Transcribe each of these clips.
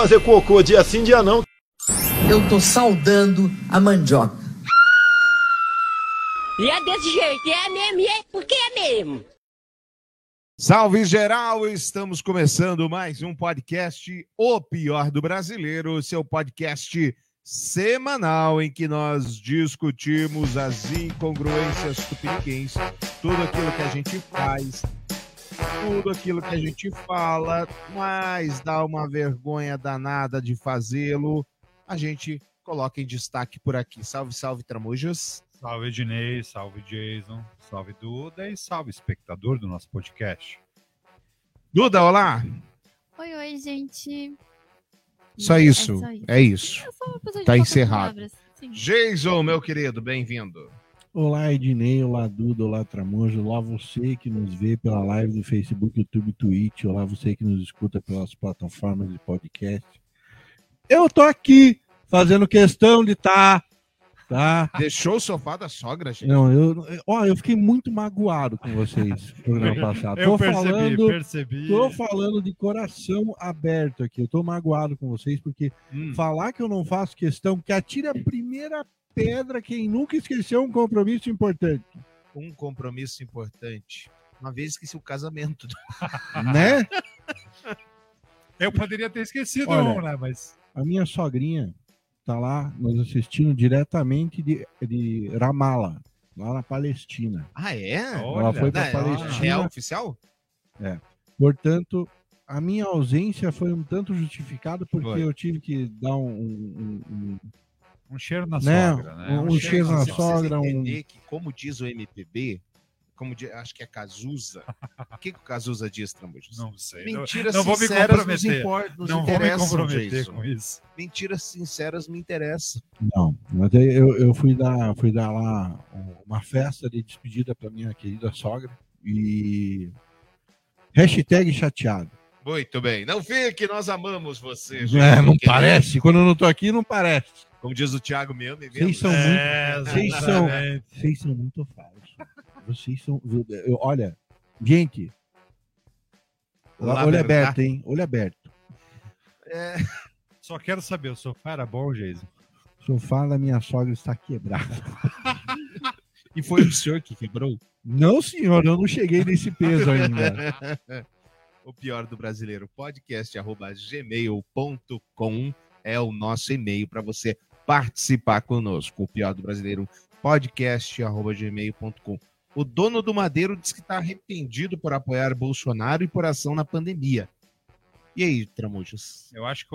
fazer cocô dia sim, dia não. Eu tô saudando a mandioca. E é desse jeito, é mesmo, é porque é mesmo. Salve geral, estamos começando mais um podcast O Pior do Brasileiro, seu podcast semanal em que nós discutimos as incongruências tupiniquins, tudo aquilo que a gente faz, tudo aquilo que a gente fala, mas dá uma vergonha danada de fazê-lo, a gente coloca em destaque por aqui. Salve, salve, Tramujas. Salve, Ednei, salve, Jason, salve, Duda e salve, espectador do nosso podcast. Duda, olá! Oi, oi, gente. Só É isso, só isso. é isso. Tá encerrado. Jason, meu querido, bem-vindo. Olá, Ednei, olá, Duda, olá, Tramojo, olá você que nos vê pela live do Facebook, YouTube, Twitch, olá você que nos escuta pelas plataformas de podcast. Eu tô aqui fazendo questão de estar, tá? Deixou o sofá da sogra, gente? Não, eu, ó, eu fiquei muito magoado com vocês no programa passado. Eu Tô percebi, falando, percebi. tô falando de coração aberto aqui. Eu tô magoado com vocês porque Hum. falar que eu não faço questão, que atire a primeira pedra quem nunca esqueceu um compromisso importante, um compromisso importante. Uma vez esqueci o casamento. né? Eu poderia ter esquecido Olha, um, né? Mas A minha sogrinha tá lá nos assistindo diretamente de, de Ramallah, lá na Palestina. Ah, é? Ela foi pra Não, é Palestina. real oficial? Portanto, a minha ausência foi um tanto justificada porque Foi. eu tive que dar um, um- um- um cheiro na Né, sogra, né? um cheiro na Você precisa sogra, um- entender que, como diz o MPB, como di- acho que é Cazuza. o que, que o Cazuza diz, Tramujas? Não sei. Não, Mentiras não vou me sinceras nos, comprometer. impor- nos não vou me comprometer Jason. com isso. Mentiras sinceras me interessam. Não, mas eu, eu fui, dar, fui dar lá uma festa de despedida para minha querida sogra e. Hashtag chateado. Muito bem. Não fique, nós amamos você. É, não parece? Quando eu não tô aqui, não parece. Como diz o Thiago mesmo. Vocês são É, muito. Vocês são, vocês são muito falsos. Vocês são. eu- olha, gente. Olá, olho verdade. aberto, hein? Olho aberto. É, Só quero saber, o sofá era bom, Jason? O sofá da minha sogra está quebrado. e foi o senhor que quebrou? Não, senhor, eu não cheguei nesse peso ainda. o pior do brasileiro podcast arroba gmail.com é o nosso e-mail para você participar conosco. O pior do brasileiro podcast arroba gmail.com. O dono do Madeiro diz que está arrependido por apoiar Bolsonaro e por ação na pandemia. E aí, Tramujas? Eu acho que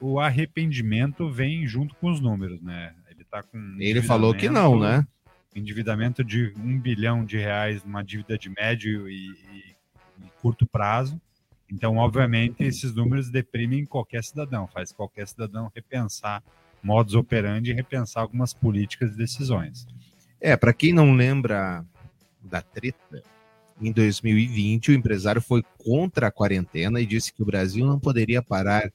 o, arrependimento vem junto com os números, né? Ele tá com. Ele falou que não, né? Endividamento de um bilhão de reais numa dívida de médio e, e- e curto prazo. Então, obviamente, esses números deprimem qualquer cidadão, faz qualquer cidadão repensar modus operandi e repensar algumas políticas e decisões. É, para quem não lembra da treta, em 2020 o empresário foi contra a quarentena e disse que o Brasil não poderia parar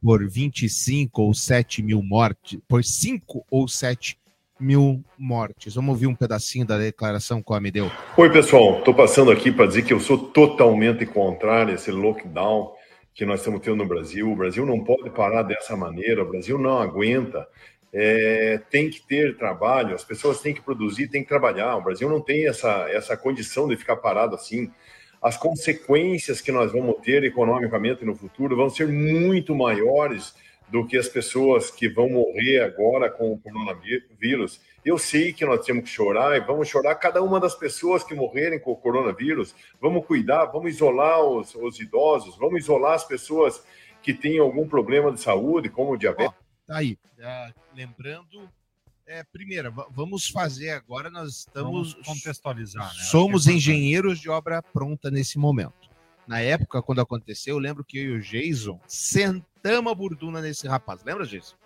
por 25 ou 7 mil mortes, por 5 ou 7 mil mortes. Vamos ouvir um pedacinho da declaração que o me deu. Oi, pessoal. Estou passando aqui para dizer que eu sou totalmente contrário a esse lockdown que nós estamos tendo no Brasil. O Brasil não pode parar dessa maneira, o Brasil não aguenta. É, tem que ter trabalho, as pessoas têm que produzir, têm que trabalhar. O Brasil não tem essa, essa condição de ficar parado assim. As consequências que nós vamos ter economicamente no futuro vão ser muito maiores do que as pessoas que vão morrer agora com o coronavírus. Eu sei que nós temos que chorar e vamos chorar cada uma das pessoas que morrerem com o coronavírus. Vamos cuidar, vamos isolar os, os idosos, vamos isolar as pessoas que têm algum problema de saúde, como diabetes. Tá aí. Ah, lembrando, é, primeiro, va- vamos fazer agora, nós estamos... Vamos contextualizar, né? Somos é engenheiros de obra pronta nesse momento. Na época, quando aconteceu, eu lembro que eu e o Jason sentamos a burduna nesse rapaz. Lembra, Jason?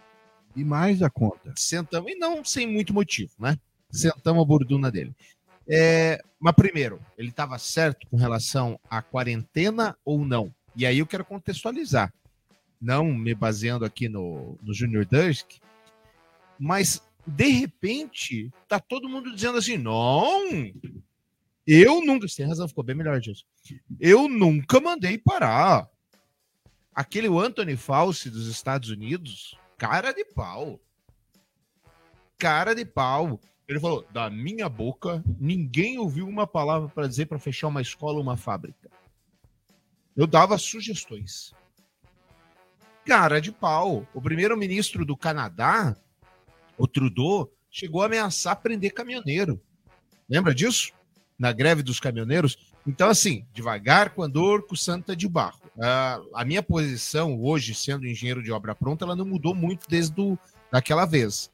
E mais a conta. Sentamos, e não sem muito motivo, né? Sentamos a burduna dele. É, mas primeiro, ele estava certo com relação à quarentena ou não? E aí eu quero contextualizar. Não me baseando aqui no, no Junior Dusk, mas de repente tá todo mundo dizendo assim: não, eu nunca. Você tem razão, ficou bem melhor disso. Eu nunca mandei parar. Aquele Anthony Fauci dos Estados Unidos, cara de pau. Cara de pau. Ele falou: da minha boca, ninguém ouviu uma palavra para dizer para fechar uma escola ou uma fábrica. Eu dava sugestões. Cara de pau. O primeiro-ministro do Canadá, o Trudeau, chegou a ameaçar prender caminhoneiro. Lembra disso? Na greve dos caminhoneiros. Então, assim, devagar com andor, com santa de barro. Uh, a minha posição hoje, sendo engenheiro de obra pronta, ela não mudou muito desde do, daquela vez.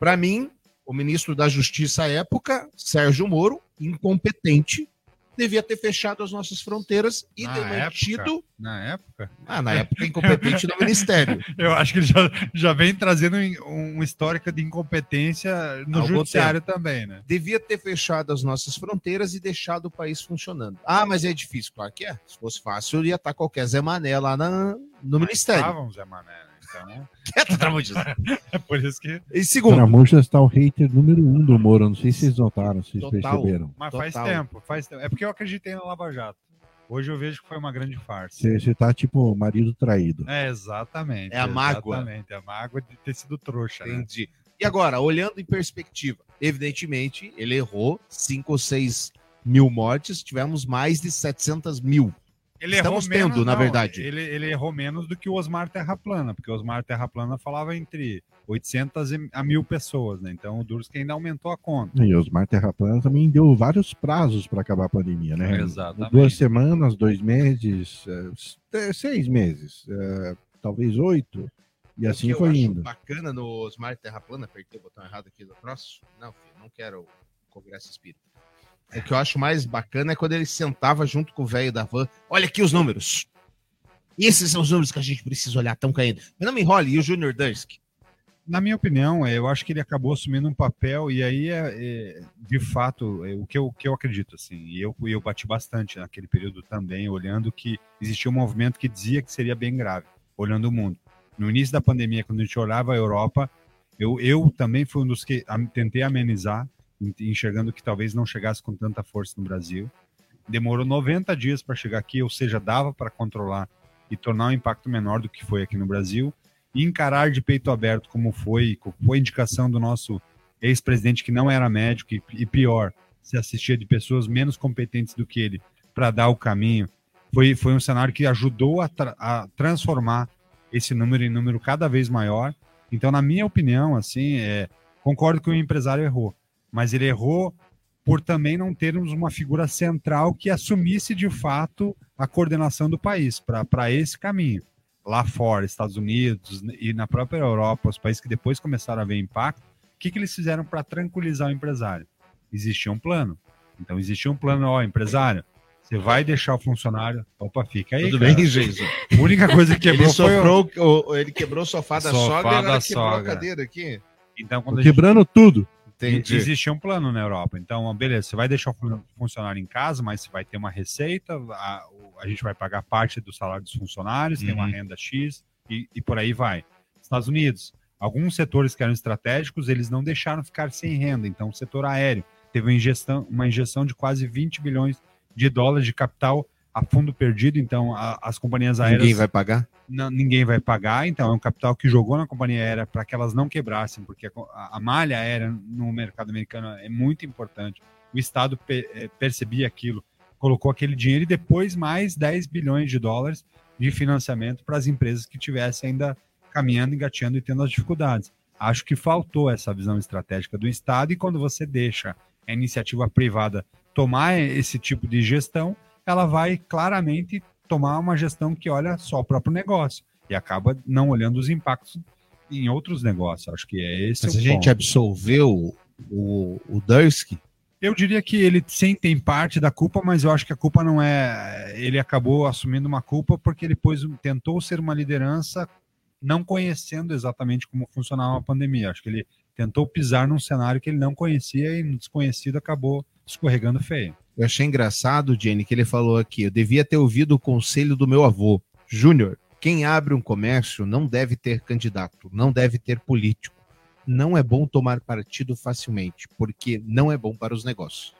Para mim, o ministro da Justiça à época, Sérgio Moro, incompetente, devia ter fechado as nossas fronteiras e Na ter mantido. época? Na época? Ah, na época, incompetente no ministério. Eu acho que ele já, já vem trazendo um histórico de incompetência no Algum judiciário também, né? Devia ter fechado as nossas fronteiras e deixado o país funcionando. Ah, mas é difícil. Claro que é. Se fosse fácil, ia estar qualquer Zé Mané lá na, no ministério. Estavam Zé Mané, né? Então, Quieto, Tramujas. é por isso que. E segundo, Tramujas está o hater número um do Moro. Não sei se vocês notaram, se vocês Total. perceberam. Mas faz Total. tempo, faz tempo. É porque eu acreditei na Lava Jato. Hoje eu vejo que foi uma grande farsa. Você, tá tipo marido traído. É, exatamente. É a mágoa. Exatamente, é a mágoa de ter sido trouxa. Né? entendi. E agora, olhando em perspectiva, evidentemente, ele errou 5 ou 6 mil mortes, tivemos mais de 700 mil. Ele Estamos errou menos, tendo, na não, verdade. Ele, ele errou menos do que o Osmar Terra Plana, porque o Osmar Terra Plana falava entre 800 e- a mil pessoas, né? Então o Durski ainda aumentou a conta. E os Mar Terra Plana também deu vários prazos para acabar a pandemia, né? Exatamente. Duas semanas, dois meses, eh, seis meses, eh, talvez oito. E O assim foi acho indo. bacana no Smart Terra Plana, apertei o botão errado aqui do troço. Não, filho, não quero o Congresso Espírita. O que eu acho mais bacana é quando ele sentava junto com o velho da van. Olha aqui os números. Esses são os números que a gente precisa olhar, estão caindo. Mas não me enrole, e o Junior Dusk? Na minha opinião, é, eu acho que ele acabou assumindo um papel, e aí, é, é, de fato, é, o, que eu, que eu acredito, assim, e eu, eu bati bastante naquele período também, olhando que existia um movimento que dizia que seria bem grave, olhando o mundo. No início da pandemia, quando a gente olhava a Europa, eu, eu também fui um dos que tentei amenizar, en- enxergando que talvez não chegasse com tanta força no Brasil. Demorou 90 dias para chegar aqui, ou seja, dava para controlar e tornar um impacto menor do que foi aqui no Brasil e encarar de peito aberto como foi, foi indicação do nosso ex-presidente que não era médico e, e pior, se assistia de pessoas menos competentes do que ele para dar o caminho. Foi, foi um cenário que ajudou a, tra- a transformar esse número em número cada vez maior. Então, na minha opinião, assim, é, concordo que o empresário errou, mas ele errou por também não termos uma figura central que assumisse de fato a coordenação do país para esse caminho lá fora, Estados Unidos e na própria Europa, os países que depois começaram a ver impacto, o que, que eles fizeram para tranquilizar o empresário? Existia um plano. Então, existia um plano, ó, empresário, você vai deixar o funcionário. Opa, fica aí. Tudo cara. bem, Jason? A única coisa que Ele, quebrou foi. o- sofrou, o- ele quebrou o sofá da Sofá sogra e da quebrou a sogra. cadeira aqui. Então, quando a gente quebrando tudo. Entendi. Existia um plano na Europa. Então, beleza, você vai deixar o fun- funcionário em casa, mas você vai ter uma receita, a, a gente vai pagar parte do salário dos funcionários, tem uma Uhum. renda X e, e por aí vai. Estados Unidos, alguns setores que eram estratégicos, eles não deixaram ficar sem renda. Então, o setor aéreo teve uma injeção, uma injeção de quase 20 bilhões de dólares de capital a fundo perdido. Então, a- as companhias aéreas Ninguém vai pagar? não- ninguém vai pagar, então é um capital que jogou na companhia aérea para que elas não quebrassem, porque a, a- malha aérea no mercado americano é muito importante. O Estado pe- eh, percebia aquilo, colocou aquele dinheiro e depois mais 10 bilhões de dólares de financiamento para as empresas que tivessem ainda caminhando, engateando e tendo as dificuldades. Acho que faltou essa visão estratégica do Estado e quando você deixa a iniciativa privada tomar esse tipo de gestão, ela vai claramente tomar uma gestão que olha só o próprio negócio e acaba não olhando os impactos em outros negócios. Acho que é esse Mas a gente ponto. absolveu o, o Dursky. Eu diria que ele sim tem parte da culpa, mas eu acho que a culpa não é. Ele acabou assumindo uma culpa porque ele pôs, tentou ser uma liderança não conhecendo exatamente como funcionava a pandemia. Acho que ele tentou pisar num cenário que ele não conhecia e no desconhecido acabou escorregando feio. Eu achei engraçado, Jenny, que ele falou aqui. Eu devia ter ouvido o conselho do meu avô. Júnior, quem abre um comércio não deve ter candidato, não deve ter político. Não é bom tomar partido facilmente, porque não é bom para os negócios.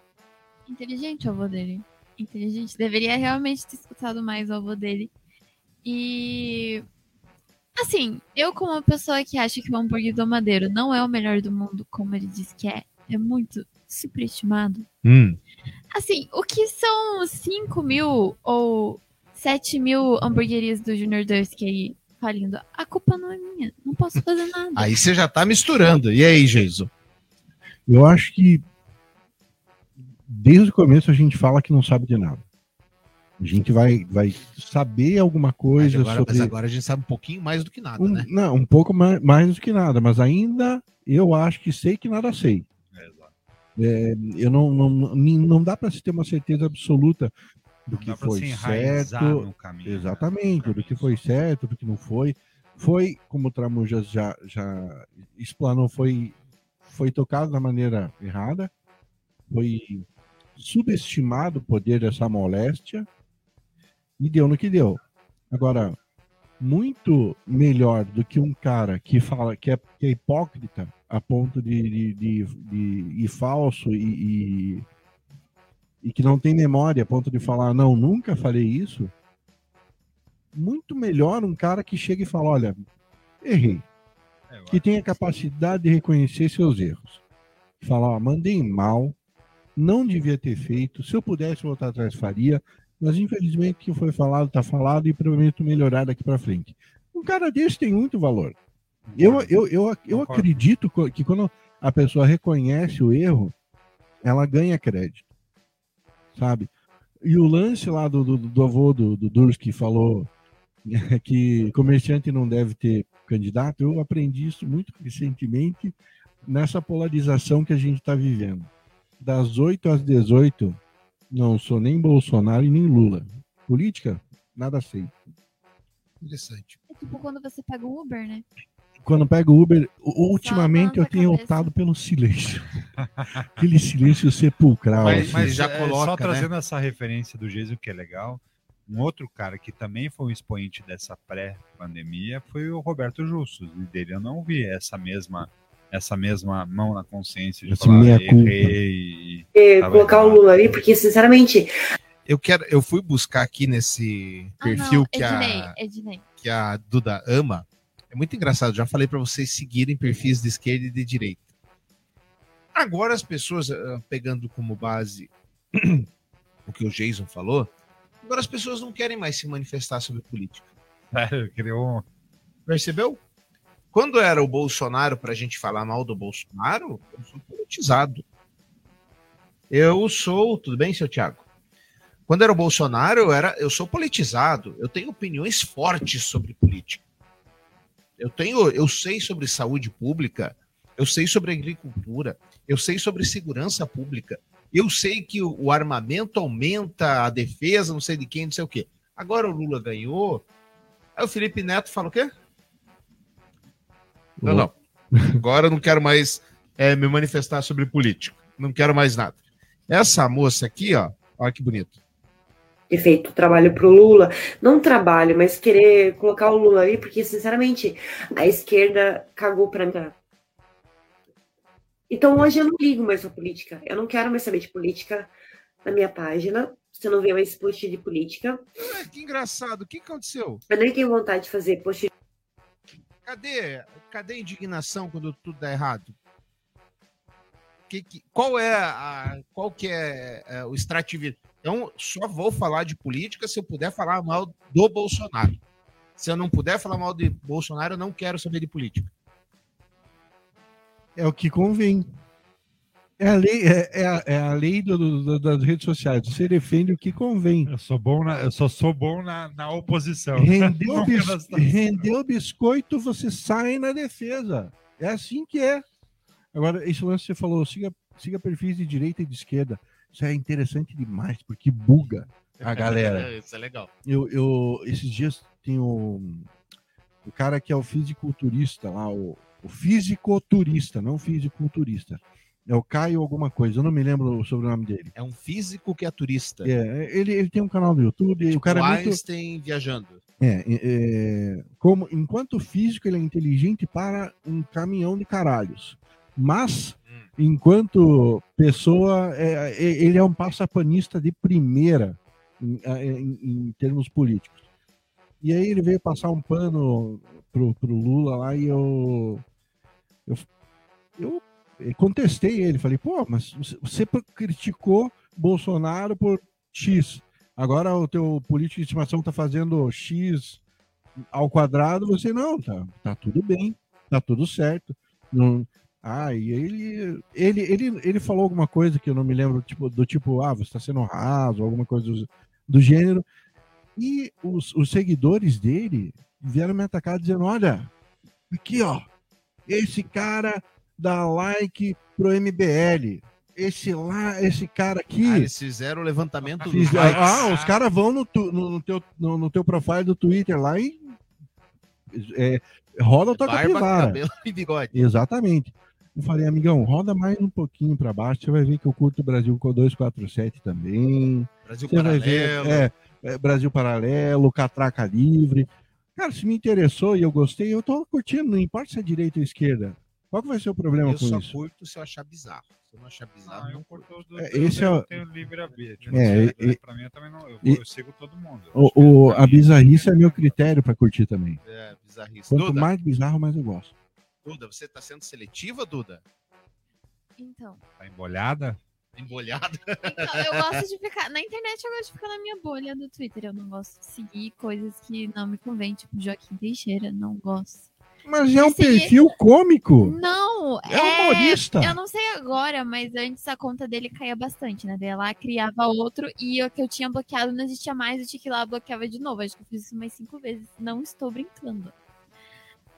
Inteligente o avô dele. Inteligente. Deveria realmente ter escutado mais o avô dele. E. Assim, eu, como uma pessoa que acha que o hambúrguer do Madeiro não é o melhor do mundo, como ele diz que é, é muito superestimado. Hum. Assim, o que são 5 mil ou 7 mil hamburguerias do Junior Dursky aí falindo? A culpa não é minha. Não posso fazer nada. Aí você já tá misturando. E aí, Geiso? Eu acho que desde o começo a gente fala que não sabe de nada. A gente vai, vai saber alguma Mas coisa agora, sobre. mas agora a gente sabe um pouquinho mais do que nada, Um- né? Não, um pouco mais, mais do que nada, mas ainda eu acho que sei que nada sei. É, eu não, não, não, dá para se ter uma certeza absoluta do que foi certo. caminho. né? Exatamente, do que foi certo, do que não foi. Foi, como o Tramujas já, já explanou, foi, foi tocado da maneira errada, foi subestimado o poder dessa moléstia e deu no que deu. Agora, muito melhor do que um cara que fala que é, que é hipócrita a ponto de, de, de, de ir falso e, e, e que não tem memória a ponto de falar, não, nunca falei isso. Muito melhor um cara que chega e fala, olha, errei. É, Que tenha sim. capacidade de reconhecer seus erros. Falar, ó, mandei mal, não devia ter feito, se eu pudesse voltar atrás faria, mas infelizmente o que foi falado está falado e prometo melhorar daqui para frente. Um cara desse tem muito valor. Eu, eu, eu, eu acredito que quando a pessoa reconhece o erro, ela ganha crédito. Sabe? E o lance lá do, do, do avô do, do Durs que falou que comerciante não deve ter candidato, eu aprendi isso muito recentemente nessa polarização que a gente está vivendo. Das 8 às 18, não sou nem Bolsonaro e nem Lula. Política, nada sei. Interessante. É tipo quando você pega um Uber, né? Quando pego o Uber, ultimamente eu tenho cabeça. optado pelo silêncio. Aquele silêncio sepulcral. Mas- assim. mas já é, coloca, Só né? trazendo essa referência do Geiso, que é legal. Um outro cara que também foi um expoente dessa pré-pandemia foi o Roberto Justus. E dele eu não vi essa mesma, essa mesma mão na consciência de Esse falar errei. Tá colocar o. Lula ali, porque, sinceramente, Eu quero, eu fui buscar aqui nesse Ah, perfil não, que, Ednei, a, Ednei. que a Duda ama. É muito engraçado. Já falei para vocês seguirem perfis de esquerda e de direita. Agora as pessoas, ah, pegando como base o que o Jason falou, agora as pessoas não querem mais se manifestar sobre política. Sério, criou um- Percebeu? Quando era o Bolsonaro para a gente falar mal do Bolsonaro, eu sou politizado. Eu sou, tudo bem, seu Thiago? Quando era o Bolsonaro, eu, era, eu sou politizado. Eu tenho opiniões fortes sobre política. Eu tenho, eu sei sobre saúde pública, eu sei sobre agricultura, eu sei sobre segurança pública. Eu sei que o, armamento aumenta a defesa, não sei de quem, não sei o quê. Agora o Lula ganhou. Aí o Felipe Neto fala o quê? Não, não. Agora eu não quero mais é, me manifestar sobre política. Não quero mais nada. Essa moça aqui, ó, olha que bonito. Ter feito trabalho pro Lula, não trabalho, mas querer colocar o Lula ali, porque, sinceramente, a esquerda cagou pra mim. Então hoje eu não ligo mais pra política. Eu não quero mais saber de política na minha página. Você não vê mais post de política. Ah, que engraçado. O que aconteceu? Eu nem tenho vontade de fazer post Cadê, cadê a indignação quando tudo dá errado? Que, que- qual é a, qual que é, é, o extrativismo? Então, só vou falar de política se eu puder falar mal do Bolsonaro. Se eu não puder falar mal de Bolsonaro, eu não quero saber de política. É o que convém. É a lei, é, é a, é a lei do- do- das redes sociais. Você defende o que convém. Eu sou bom na, eu só sou bom na, na oposição. Rendeu, bis, rendeu biscoito, você sai na defesa. É assim que é. Agora, esse lance que você falou, siga, siga perfis de direita e de esquerda. Isso é interessante demais, porque buga a galera. Isso é legal. Eu, eu esses dias tem o, o cara que é o fisiculturista lá, o, o fisicoturista, não fisiculturista. É o Caio alguma coisa, eu não me lembro o sobrenome dele. É um físico que é turista. É, ele, ele tem um canal no YouTube, o cara é muito, viajando. é, é, é, como, enquanto físico, ele é inteligente para um caminhão de caralhos. Mas, enquanto pessoa, é, é, ele é um passapanista de primeira em, em- em termos políticos. E aí ele veio passar um pano pro, pro Lula lá e eu, eu, eu contestei ele. Falei, pô, mas você criticou Bolsonaro por X. Agora o teu político de estimação tá fazendo X ao quadrado, você não, tá, tá tudo bem, tá tudo certo. Não, ah, e ele, ele, ele, ele falou alguma coisa que eu não me lembro, tipo, do tipo, ah, você está sendo raso, alguma coisa do, do gênero. E os, os seguidores dele vieram me atacar dizendo: olha, aqui ó, esse cara dá like pro MBL. Esse lá, esse cara aqui. Ah, eles fizeram o levantamento fiz, Ah, os caras vão no, tu, no, no, teu, no, no teu profile do Twitter lá e é, roda tua Barba, capivara. cabelo e bigode. Exatamente. Eu falei, amigão, roda mais um pouquinho para baixo, você vai ver que eu curto o Brasil com 247 também. Brasil Você Paralelo. ver, é, é, Brasil Paralelo, Catraca Livre. Cara, se me interessou e eu gostei, eu tô curtindo, não importa se é direita ou esquerda. Qual que vai ser o problema Eu com só isso? curto se eu achar bizarro. Se eu não achar bizarro, Ah, eu não curto os dois. É, esse é o- eu tenho livre arbítrio. É, É, e- pra mim eu também não. Eu, e- eu sigo todo mundo. Eu O, o- a bizarrice é meu critério para curtir também. É, bizarrice. Quanto Duda, mais bizarro, mais eu gosto. Duda, você tá sendo seletiva, Duda? Então, Tá embolhada? Embolhada? então, eu gosto de ficar. Na internet eu gosto de ficar na minha bolha do Twitter. Eu não gosto de seguir coisas que não me convêm, tipo Joaquim Teixeira, não gosto. Mas é um Esse- perfil cômico. Não, É humorista. Eu não sei agora, mas antes a conta dele caía bastante, né? Daí ela criava outro e o que eu tinha bloqueado não existia mais, eu tinha que ir lá bloqueava de novo. Acho que eu fiz isso umas cinco vezes. Não estou brincando.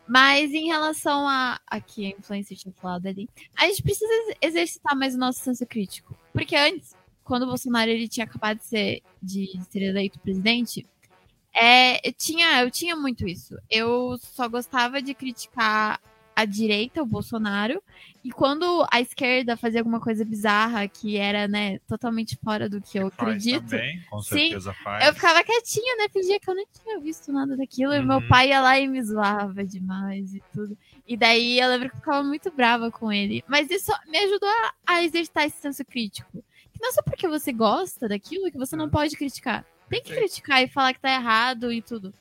Mas em relação a. Aqui a influencer tinha falado ali. A gente precisa ex- exercitar mais o nosso senso crítico. Porque antes, quando o Bolsonaro ele tinha acabado de ser, de ser eleito presidente, é, tinha, eu tinha muito isso. Eu só gostava de criticar a direita, o Bolsonaro, e quando a esquerda fazia alguma coisa bizarra que era, né, totalmente fora do que eu Faz acredito, também, com Sim, certeza faz. eu ficava quietinha, né? Fingia que eu não tinha visto nada daquilo. E meu Uhum. pai ia lá e me zoava demais e tudo. E daí eu lembro que eu ficava muito brava com ele. Mas isso me ajudou a, a exercitar esse senso crítico. Que não é só porque você gosta daquilo que você não pode criticar. Tem que criticar e falar que tá errado e tudo.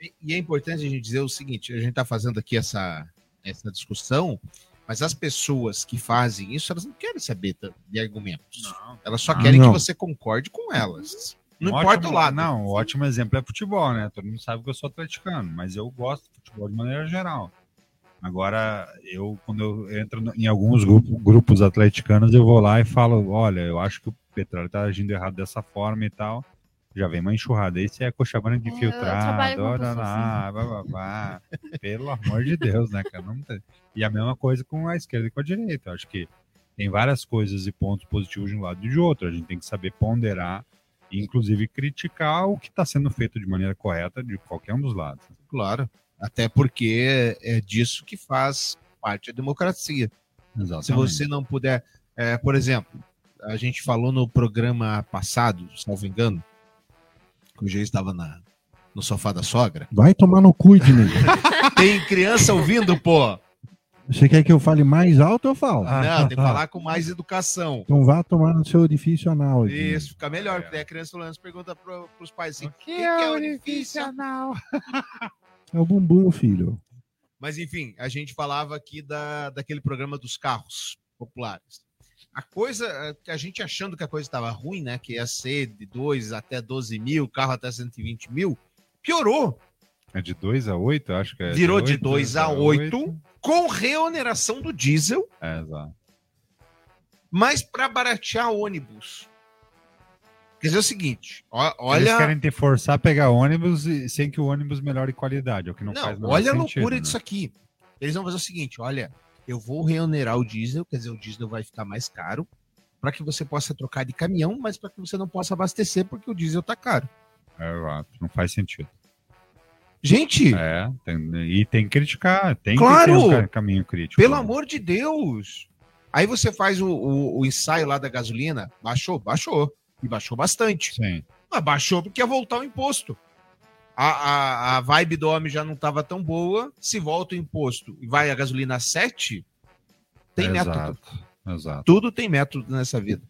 E- E é importante a gente dizer o seguinte: a gente está fazendo aqui essa, essa discussão, mas as pessoas que fazem isso, elas não querem saber de argumentos. Não. Elas só Ah, querem não. que você concorde com elas. Não Um importa ótimo- o lado. Não, um ótimo exemplo é futebol, né? Todo mundo sabe que eu sou atleticano, mas eu gosto de futebol de maneira geral. Agora, eu, quando eu entro em alguns grupo- grupos atleticanos, eu vou lá e falo: olha, eu acho que o Petróleo tá agindo errado dessa forma e tal. Já vem uma enxurrada. Esse é Cochabamba de É, olha pessoa lá, blá, blá, blá. Pelo amor de Deus, né, cara? Não tem- E a mesma coisa com a esquerda e com a direita. Eu acho que tem várias coisas e pontos positivos de um lado e de outro. A gente tem que saber ponderar e, inclusive, criticar o que está sendo feito de maneira correta de qualquer um dos lados. Claro. Até porque é disso que faz parte da democracia. Exatamente. Se você não puder. é, por exemplo, a gente falou no programa passado, salvo engano, que o G estava na, no sofá da sogra. Vai tomar no cu, Ednei. Tem criança ouvindo, pô. Você quer que eu fale mais alto, eu falo. Não, tem que falar com mais educação. Então vá tomar no seu orifício anal. Isso, fica melhor, porque daí a criança falando, pergunta pro, pros pais assim, o que, que é orifício anal? É o bumbum, filho. Mas enfim, a gente falava aqui da, daquele programa dos carros populares. A coisa, eh, a gente achando que a coisa estava ruim, né? Que ia ser de 2 até 12 mil, carro até 120 mil, piorou. É de 2 a 8, acho que é. Virou de oito, 2 a 8, com reoneração do diesel, É, exato. mas para baratear ônibus. Quer dizer o seguinte, ó- Eles olha, querem te forçar a pegar ônibus sem que o ônibus melhore qualidade, é o que não, Não, faz olha a sentido, loucura né? disso aqui. Eles vão fazer o seguinte: olha, eu vou reonerar o diesel, quer dizer, o diesel vai ficar mais caro, para que você possa trocar de caminhão, mas para que você não possa abastecer, porque o diesel tá caro. É, exato, não faz sentido. Gente, É, tem- e tem que criticar, tem Claro! que ter um ca- caminho crítico. pelo né? amor de Deus. Aí você faz o, o- o ensaio lá da gasolina, baixou? Baixou. E baixou bastante. Sim. Mas baixou porque ia voltar o imposto. A, a, a vibe do homem já não estava tão boa. Se volta o imposto e vai a gasolina a 7, tem método. Exato, exato. Tudo tem método nessa vida.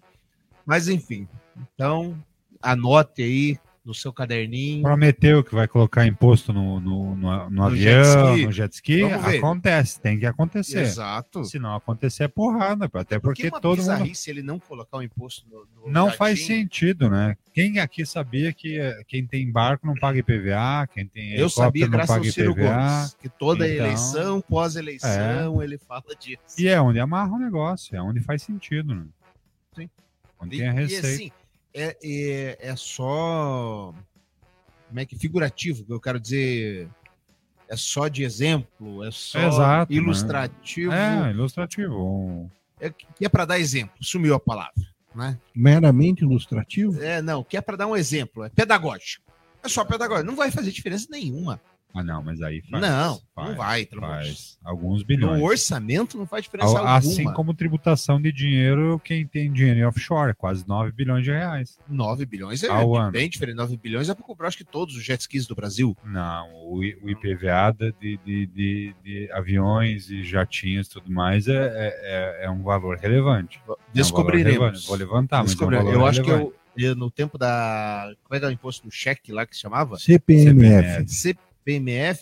Mas enfim. Então, anote aí no seu caderninho. Prometeu que vai colocar imposto no, no, no, no No jet avião, ski. no jet ski. Acontece, tem que acontecer. Exato. Se não acontecer, é porrada. Até Porque porque uma todo mundo. bizarrice ele não colocar o imposto no, no Não jatinho. faz sentido, né? Quem aqui sabia que eh, quem tem barco não paga IPVA, quem tem Eu sabia, não graças ao Ciro IPVA. Gomes, que toda Então, eleição, pós-eleição, ele fala disso. E é onde amarra o negócio, é onde faz sentido, né? Sim. Onde E, tem a e, receita. assim, é, é, é só. Como é que figurativo, que eu quero dizer. É só de exemplo, é só Exato, né? ilustrativo. É, ilustrativo. É que é para dar exemplo, sumiu a palavra, né? Meramente ilustrativo? É, não, que é para dar um exemplo, é pedagógico. É só pedagógico, não vai fazer diferença nenhuma. Ah, não, mas aí faz. não, faz, não vai, Faz alguns bilhões. No orçamento não faz diferença Ao- alguma. Assim como tributação de dinheiro, quem tem dinheiro em offshore, quase 9 bilhões de reais. 9 bilhões é Ao ano. bem diferente. 9 bilhões é para comprar, acho que todos os jet skis do Brasil. Não, o, o IPVA de, de, de, de aviões e jatinhos e tudo mais é, é, é- é um valor relevante. É um valor Descobriremos. relevante. Vou levantar, mas é um Descobriremos. valor eu acho que relevante. eu, eu, no tempo da. Como é que é o imposto do cheque lá que se chamava? CPMF. CPMF,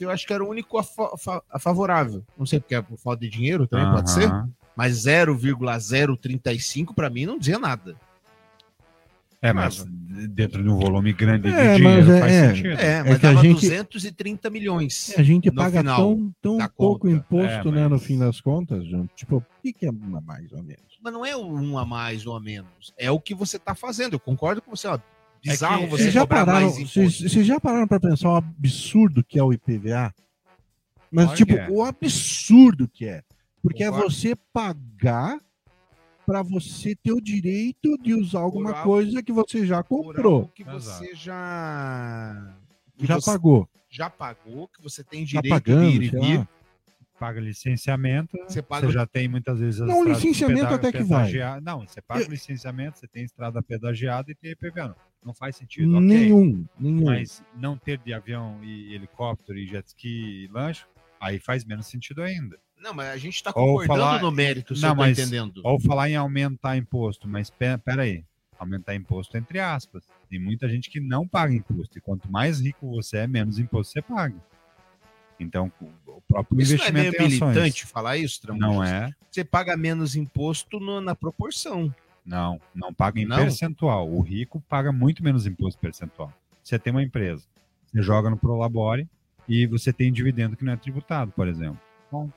eu acho que era o único a, fa- fa- a favorável. Não sei porque é por falta de dinheiro também, pode ser. Mas 0,035 para mim não dizia nada. É, mas dentro de um volume grande de É, dinheiro mas é- faz é. sentido. É, mas que a dava gente- 230 milhões. A gente paga final tão, tão pouco conta. imposto, É, né, no mas- fim das contas, João. Tipo, o que, que é uma mais ou menos? Mas não é um a mais ou a menos. É o que você está fazendo. Eu concordo com você. Ó, bizarro que- você Vocês já cobrar pararam, mais imposto. vocês, vocês já pararam para pensar o absurdo que é o IPVA? Mas, Claro tipo, é. o absurdo que é. Porque Concordo. é você pagar para você ter o direito de usar alguma algo- coisa que você já comprou, que você já que já você pagou. já pagou, que você tem Tá direito pagando, de ir e vir. Paga licenciamento, Você você, paga- já tem muitas vezes as Não, licenciamento até que vai. Não, você paga Eu- licenciamento, você tem estrada pedagiada e tem IPVA. Não, não faz sentido. Nenhum, nenhum. Mas não ter de avião e helicóptero e jet ski e lanche, aí faz menos sentido ainda. Não, mas a gente está Ou concordando falar- no mérito, você Não, tá mas- entendendo. Ou falar em aumentar imposto, mas pe- peraí, aumentar imposto entre aspas. Tem muita gente que não paga imposto, e quanto mais rico você é, menos imposto você paga. Então, o próprio Isso não é meio investimento militante falar isso? Não é, Você paga menos imposto no- na proporção. Não, não paga em Não? percentual. O rico paga muito menos imposto percentual. Você tem uma empresa, você joga no Prolabore e você tem dividendo que não é tributado, por exemplo. Bom,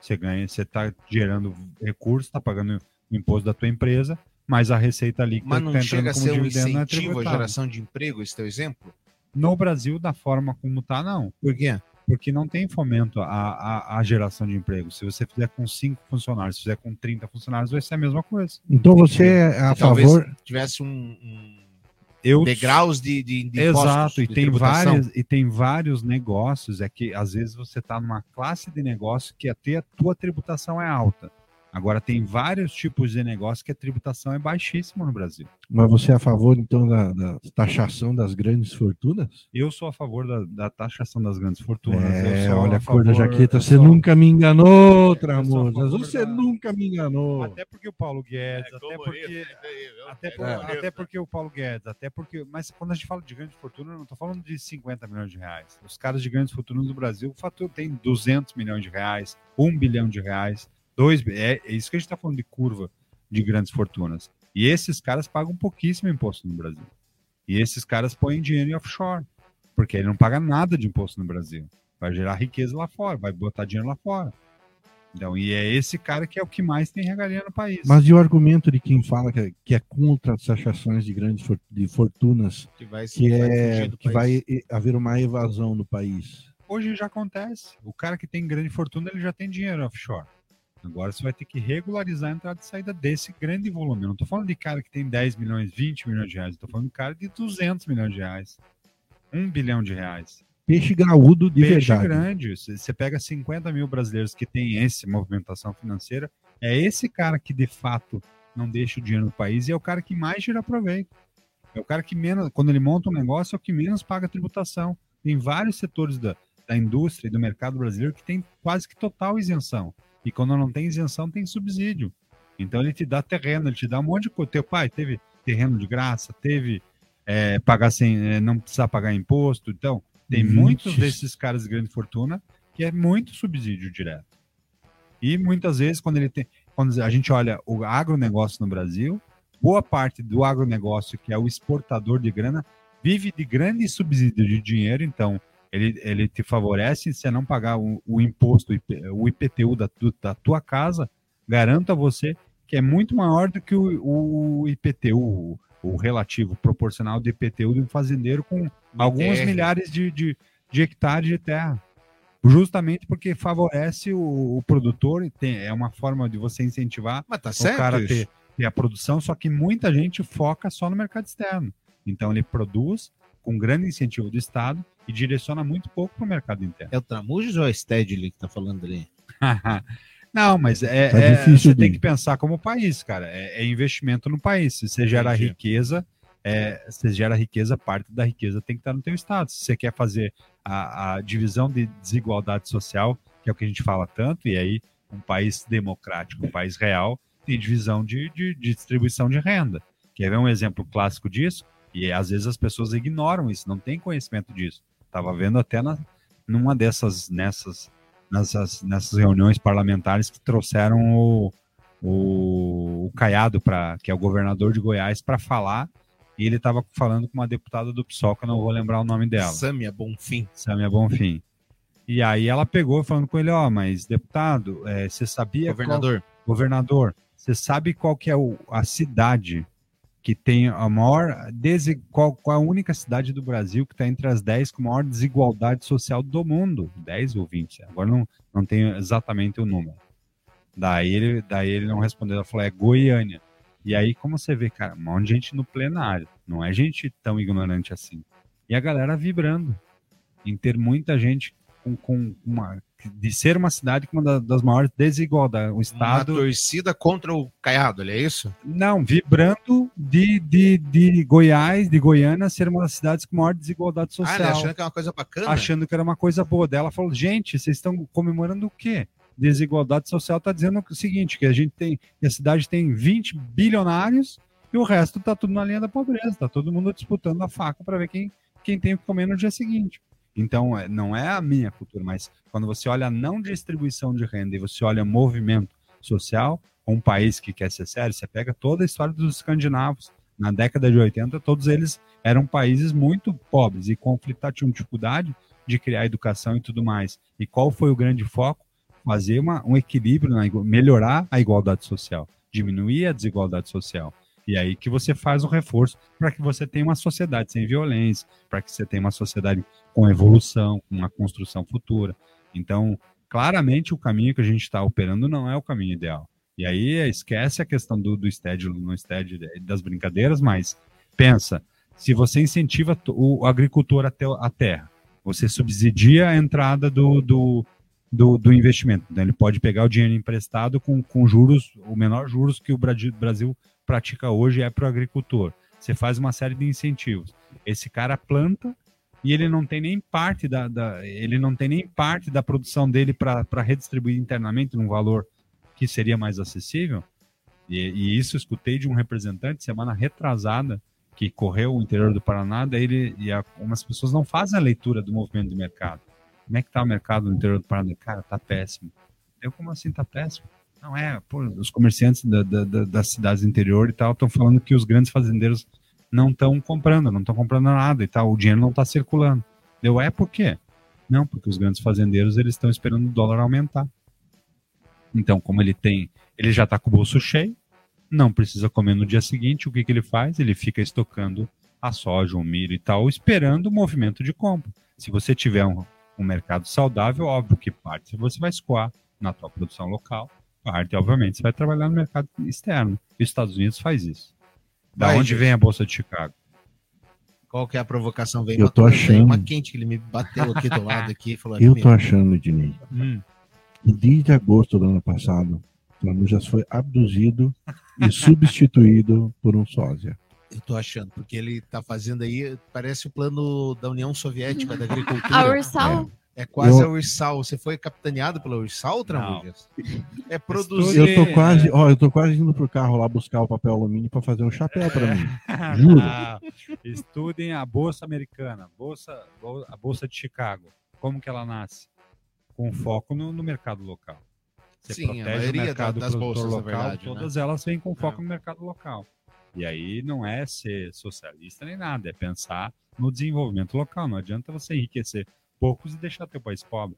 você ganha, você está gerando recursos, está pagando o imposto da tua empresa, mas a receita líquida Mas não que tá chega a entrando ser um é incentivo à tributada. geração de emprego, esse teu exemplo? No Brasil, da forma como está, não. Por quê? Porque não tem fomento à, à, à geração de emprego. Se você fizer com 5 funcionários, se fizer com 30 funcionários, vai ser a mesma coisa. Então você é a Talvez favor. tivesse um, um Eu degraus de, de, de Exato, e de tem, tributação. vários, e tem vários negócios, é que às vezes você está numa classe de negócio que até a tua tributação é alta. Agora tem vários tipos de negócio que a tributação é baixíssima no Brasil. Mas você é a favor, então, da, da taxação das grandes fortunas? Eu sou a favor da, da taxação das grandes fortunas. É, eu sou olha a cor da jaqueta. Você sou- nunca me enganou, a Tramujas. Você da- nunca me enganou. Até porque o Paulo Guedes, até porque Até, por- até porque o Paulo Guedes, até porque. Mas quando a gente fala de grande fortuna, eu não estou falando de 50 milhões de reais. Os caras de grandes fortunas do Brasil faturam, tem 200 milhões de reais, 1 bilhão de reais, 2 bi- é, é isso que a gente está falando de curva de grandes fortunas. E esses caras pagam pouquíssimo imposto no Brasil. E esses caras põem dinheiro em offshore, porque ele não paga nada de imposto no Brasil. Vai gerar riqueza lá fora, vai botar dinheiro lá fora. Então, e é esse cara que é o que mais tem regalia no país. Mas e o argumento de quem fala que é, que é contra as taxações de grandes for- de fortunas, Que vai, que, vai é, que país. vai haver uma evasão do país? Hoje já acontece. O cara que tem grande fortuna, ele já tem dinheiro offshore. Agora você vai ter que regularizar a entrada e saída desse grande volume. Eu não estou falando de cara que tem 10 milhões, 20 milhões de reais. Estou falando de cara de 200 milhões de reais. 1 bilhão de reais. Peixe graúdo de Peixe verdade. grande. Você pega 50 mil brasileiros que têm essa movimentação financeira. É esse cara que, de fato, não deixa o dinheiro no país e é o cara que mais tira proveito. É o cara que menos, quando ele monta um negócio, é o que menos paga tributação. Tem vários setores da, da indústria e do mercado brasileiro que tem quase que total isenção. E quando não tem isenção, tem subsídio. Então ele te dá terreno, ele te dá um monte de coisa. Teu pai teve terreno de graça, teve é, pagar sem, é, não precisar pagar imposto. Então, tem Vixe. muitos desses caras de grande fortuna que é muito subsídio direto. E muitas vezes, quando ele tem. Quando a gente olha o agronegócio no Brasil, boa parte do agronegócio, que é o exportador de grana, vive de grande subsídio de dinheiro, então ele, ele te favorece se não pagar o, o imposto, o IP o IPTU da, da tua casa, garanto a você que é muito maior do que o, o IPTU, o, relativo proporcional do IPTU de um fazendeiro com alguns terra. milhares de, de, de hectares de terra. Justamente porque favorece o, o produtor, e tem, é uma forma de você incentivar tá o cara ter, ter a produção, só que muita gente foca só no mercado externo. Então ele produz com grande incentivo do Estado e direciona muito pouco para o mercado interno. É o Tramujas ou é o Stedley que tá falando ali? Não, mas é, Tá é- difícil você tem que pensar como país, cara. É, é investimento no país. Se você gera Entendi. riqueza, é, você gera riqueza, parte da riqueza tem que estar no teu estado. Se você quer fazer a, a divisão de desigualdade social, que é o que a gente fala tanto, e aí um país democrático, um país real, tem divisão de, de- de distribuição de renda. Quer ver um exemplo clássico disso? E às vezes as pessoas ignoram isso, não têm conhecimento disso. Estava vendo até na, numa dessas nessas, nessas, nessas reuniões parlamentares que trouxeram o, o, o Caiado, pra, que é o governador de Goiás, para falar. E ele estava falando com uma deputada do PSOL, que eu não vou lembrar o nome dela. Sâmia Bonfim. Samia Bonfim. E aí ela pegou falando com ele, ó, mas deputado, é, você sabia qual- Governador. governador, você sabe qual que é o- a cidade que tem a maior qual, qual a única cidade do Brasil que está entre as 10 com maior desigualdade social do mundo? 10 ou 20, agora não, não tenho exatamente o número. Daí ele, daí ele não respondeu, ela falou, é Goiânia. E aí, como você vê, cara, um monte de gente no plenário, não é gente tão ignorante assim. E a galera vibrando em ter muita gente com, com uma, de ser uma cidade com uma da- das maiores desigualdades. O Uma Estado. torcida contra o Caiado, ele é isso? Não, vibrando de, de, de Goiás, de Goiânia, ser uma das cidades com maior desigualdade Ah, ele social. achando que é uma coisa bacana. achando que era uma coisa boa dela. Ela falou, gente, vocês estão comemorando o quê? Desigualdade social está dizendo o seguinte, que a gente tem, que a cidade tem 20 bilionários e o resto tá tudo na linha da pobreza, tá todo mundo disputando a faca para ver quem, quem tem o que comer no dia seguinte. Então, é- não é a minha cultura, mas quando você olha a não distribuição de renda e você olha movimento social, um país que quer ser sério, você pega toda a história dos escandinavos. Na década de 80, todos eles eram países muito pobres e conflitados, tinham dificuldade de criar educação e tudo mais. E qual foi o grande foco? Fazer uma, um equilíbrio, na, melhorar a igualdade social, diminuir a desigualdade social. E aí que você faz o reforço para que você tenha uma sociedade sem violência, para que você tenha uma sociedade com evolução, com uma construção futura. Então, claramente o caminho que a gente está operando não é o caminho ideal. E aí esquece a questão do, do STED, no STED das brincadeiras, mas pensa, se você incentiva o agricultor até a terra, você subsidia a entrada do, do, do, do investimento. Então, ele pode pegar o dinheiro emprestado com, com juros, o menor juros que o Brasil pratica hoje é para o agricultor. Você faz uma série de incentivos. Esse cara planta e ele não tem nem parte da, da- ele não tem nem parte da produção dele para redistribuir internamente num valor que seria mais acessível. E, e isso eu escutei de um representante semana retrasada que correu o interior do Paraná, ele e a- umas pessoas não fazem a leitura do movimento do mercado. Como é que tá o mercado no interior do Paraná? Cara, tá péssimo. Eu, como assim tá péssimo? Não é, pô, os comerciantes da- da- da- das cidades do interior e tal estão falando que os grandes fazendeiros não estão comprando, não estão comprando nada e tal, o dinheiro não está circulando. Deu, é por quê? Não, porque os grandes fazendeiros eles estão esperando o dólar aumentar. Então, como ele tem, ele já está com o bolso cheio, não precisa comer no dia seguinte, o que, que ele faz? Ele fica estocando a soja, o milho e tal, esperando o movimento de compra. Se você tiver um, um mercado saudável, óbvio que parte você vai escoar na tua produção local, parte, obviamente, você vai trabalhar no mercado externo. E os Estados Unidos faz isso. Da Vai, onde gente. vem a Bolsa de Chicago? Qual que é a provocação? Vem Eu tô coisa achando. Uma quente que ele me bateu aqui do lado aqui e falou Eu "Meu, tô achando, Dinei, Hum. desde agosto do ano passado, o Tramujas foi abduzido e substituído por um sósia. Eu tô achando, porque ele tá fazendo aí, parece o plano da União Soviética da A Agricultura. Ursal? É quase Eu- a Ursal. Você foi capitaneado pela Ursal, Tramujas? É Eu produzir. tô quase, ó, eu tô quase indo pro carro lá buscar o papel alumínio pra fazer um chapéu pra mim. Juro. Estudem a Bolsa Americana, bolsa, bol- a Bolsa de Chicago. Como que ela nasce? Com foco no, no mercado local. Você Sim, a protege o maioria da- mercado das bolsas, na local, verdade, né? todas elas vêm com foco É. no mercado local. E aí não é ser socialista nem nada, é pensar no desenvolvimento local. Não adianta você enriquecer poucos e deixar teu país pobre.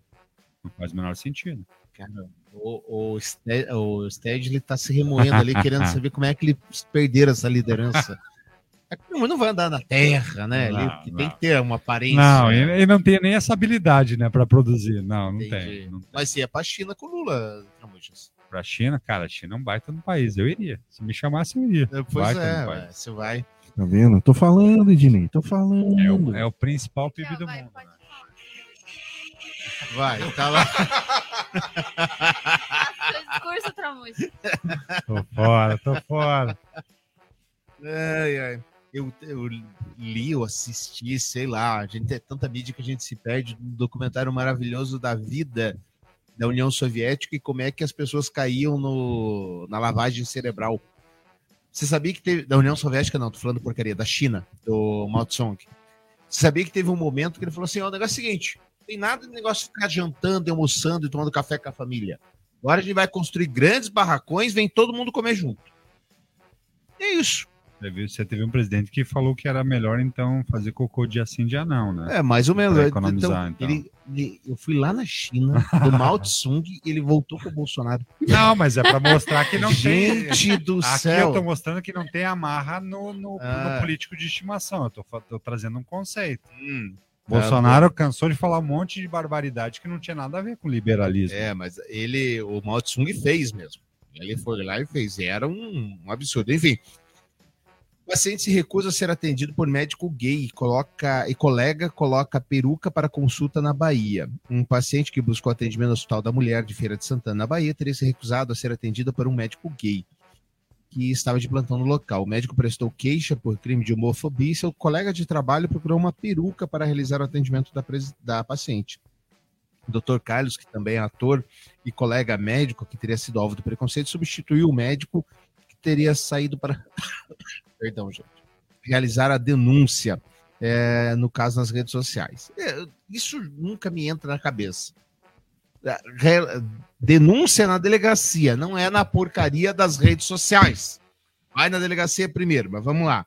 Não faz o menor sentido. Cara, o, o, Ste- o Stedley tá se remoendo ali, querendo saber como é que eles perderam essa liderança. É que Não, vai andar na terra, né? Não, Ele- não. tem que ter uma aparência. Não, ele, ele não tem nem essa habilidade, né, para produzir. Não, não tem. Não tem. Mas se é pra China com o Lula, Tramujas. Pra China, cara, a China é um baita no país. Eu iria. Se me chamasse, eu iria. Pois Baita é, ué, país. você vai. Tá vendo? Tô falando, Ednei, tô falando. É o, é o principal PIB do mundo. né? Vai, tá lá. Seu discurso, Tramujas. Tô fora, tô fora. Ai, ai. Eu, eu li, eu assisti, sei lá, a gente tem tanta mídia que a gente se perde um documentário maravilhoso da vida da União Soviética e como é que as pessoas caíam no, na lavagem cerebral. Você sabia que teve. Da União Soviética, não, tô falando porcaria, da China, do Mao Tse-tung. Você sabia que teve um momento que ele falou assim: ó, o negócio é o seguinte, tem nada de negócio de ficar jantando, almoçando e tomando café com a família. Agora a gente vai construir grandes barracões, vem todo mundo comer junto. E é isso. Você teve um presidente que falou que era melhor, então, fazer cocô dia sim, dia não, né? É, mais ou menos. Pra Então, economizar, então. Ele, ele- eu fui lá na China, do Mao Tse-tung, e ele voltou com o Bolsonaro. Não, mas é pra mostrar que não tem. Gente do Aqui céu. eu tô mostrando que não tem amarra no, no- Ah. no político de estimação. Eu tô, tô trazendo um conceito. Hum, Bolsonaro cansou de falar um monte de barbaridade que não tinha nada a ver com liberalismo. É, mas ele, o Mao Tse-tung fez mesmo. Ele foi lá e fez. E era um, um absurdo. Enfim, o paciente se recusa a ser atendido por médico gay e, coloca, e colega coloca peruca para consulta na Bahia. Um paciente que buscou atendimento no Hospital da Mulher de Feira de Santana, na Bahia, teria se recusado a ser atendido por um médico gay que estava de plantão no local. O médico prestou queixa por crime de homofobia e seu colega de trabalho procurou uma peruca para realizar o atendimento da, da paciente. O Dr. Carlos, que também é ator e colega médico que teria sido alvo do preconceito, substituiu o médico que teria saído para. Perdão, gente. Realizar a denúncia, é, no caso, nas redes sociais. É, isso nunca me entra na cabeça. Denúncia na delegacia, não é na porcaria das redes sociais. Vai na delegacia primeiro, mas vamos lá.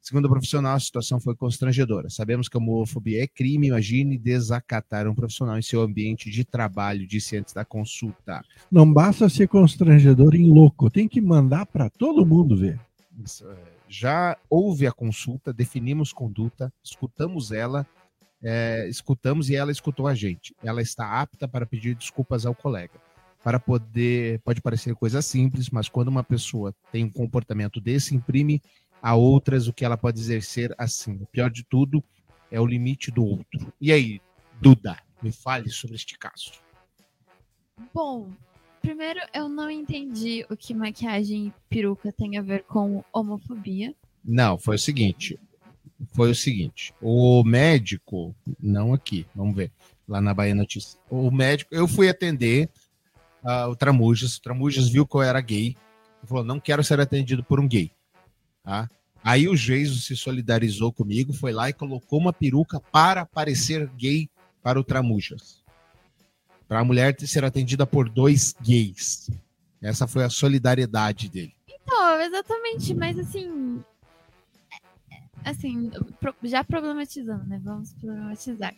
Segundo o profissional, a situação foi constrangedora. Sabemos que a homofobia é crime, imagine desacatar um profissional em seu ambiente de trabalho, disse antes da consulta. Não basta ser constrangedor em louco, tem que mandar pra todo mundo ver. É, Já houve a consulta, definimos conduta, escutamos ela, é, escutamos e ela escutou a gente. Ela está apta para pedir desculpas ao colega. Para poder, pode parecer coisa simples, mas quando uma pessoa tem um comportamento desse, imprime a outras o que ela pode exercer assim. O pior de tudo é o limite do outro. E aí, Duda, me fale sobre este caso. Bom, primeiro eu não entendi o que maquiagem e peruca tem a ver com homofobia. Não, foi o seguinte. Foi o seguinte. O médico, não aqui, vamos ver, lá na Bahia Notícias. O médico, eu fui atender ah, o Tramujas. O Tramujas viu que eu era gay. Falou: não quero ser atendido por um gay. Tá? Aí o Geiso se solidarizou comigo, foi lá e colocou uma peruca para parecer gay para o Tramujas. Para a mulher ser atendida por dois gays. Essa foi a solidariedade dele. Então, exatamente, mas assim. Assim, já problematizando, né? Vamos problematizar.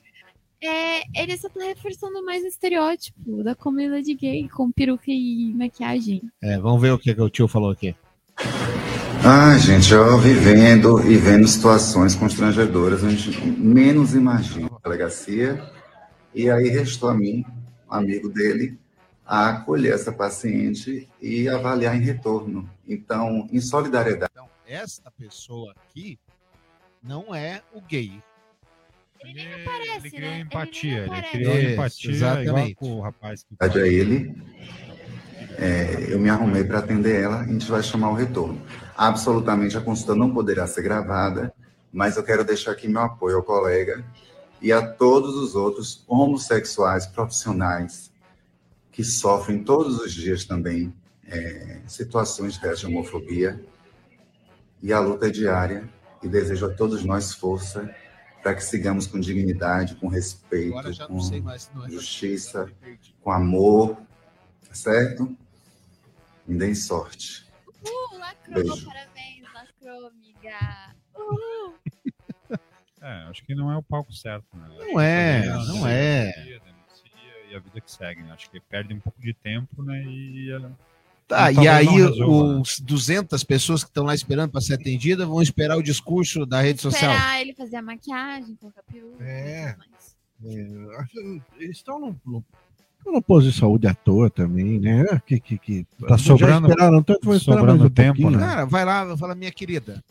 É, ele só tá reforçando mais o estereótipo da comunidade gay com peruca e maquiagem. É, vamos ver o que, que o tio falou aqui. Ah, gente, eu vivendo e vendo situações constrangedoras, a gente menos imagina a delegacia. E aí restou a mim, amigo dele, a acolher essa paciente e avaliar em retorno. Então, em solidariedade. Então, esta pessoa aqui não é o gay. Ele nem aparece, Ele criou né? empatia, Ele ele, nem aparece. criou Isso, empatia exatamente. igual com o rapaz que a ele, é, eu me arrumei para atender ela, a gente vai chamar o retorno. Absolutamente a consulta não poderá ser gravada, mas eu quero deixar aqui meu apoio ao colega e a todos os outros homossexuais profissionais que sofrem todos os dias também é, situações de homofobia. E a luta é diária e desejo a todos nós força para que sigamos com dignidade, com respeito, com é justiça, com amor, tá certo? Me deem sorte. Uh, lacrou, Beijo. parabéns, lacrou, amiga. Uhul. É, acho que não é o palco certo, né? Não é, Acho que não é. denuncia, denuncia E a vida que segue, né? Acho que perde um pouco de tempo, né? E ela- Tá, Talvez e aí resolva, né? os 200 pessoas que estão lá esperando para ser atendida vão esperar o discurso da rede social. Esperar ele fazer a maquiagem, colocar peruca. É. e. É, eles estão no, no, no posto de saúde à toa também, né? Que, que, que, Tá sobrando- esperaram tanto, esperar sobrando um tempo, pouquinho. né? Cara, vai lá, vai falar, minha querida,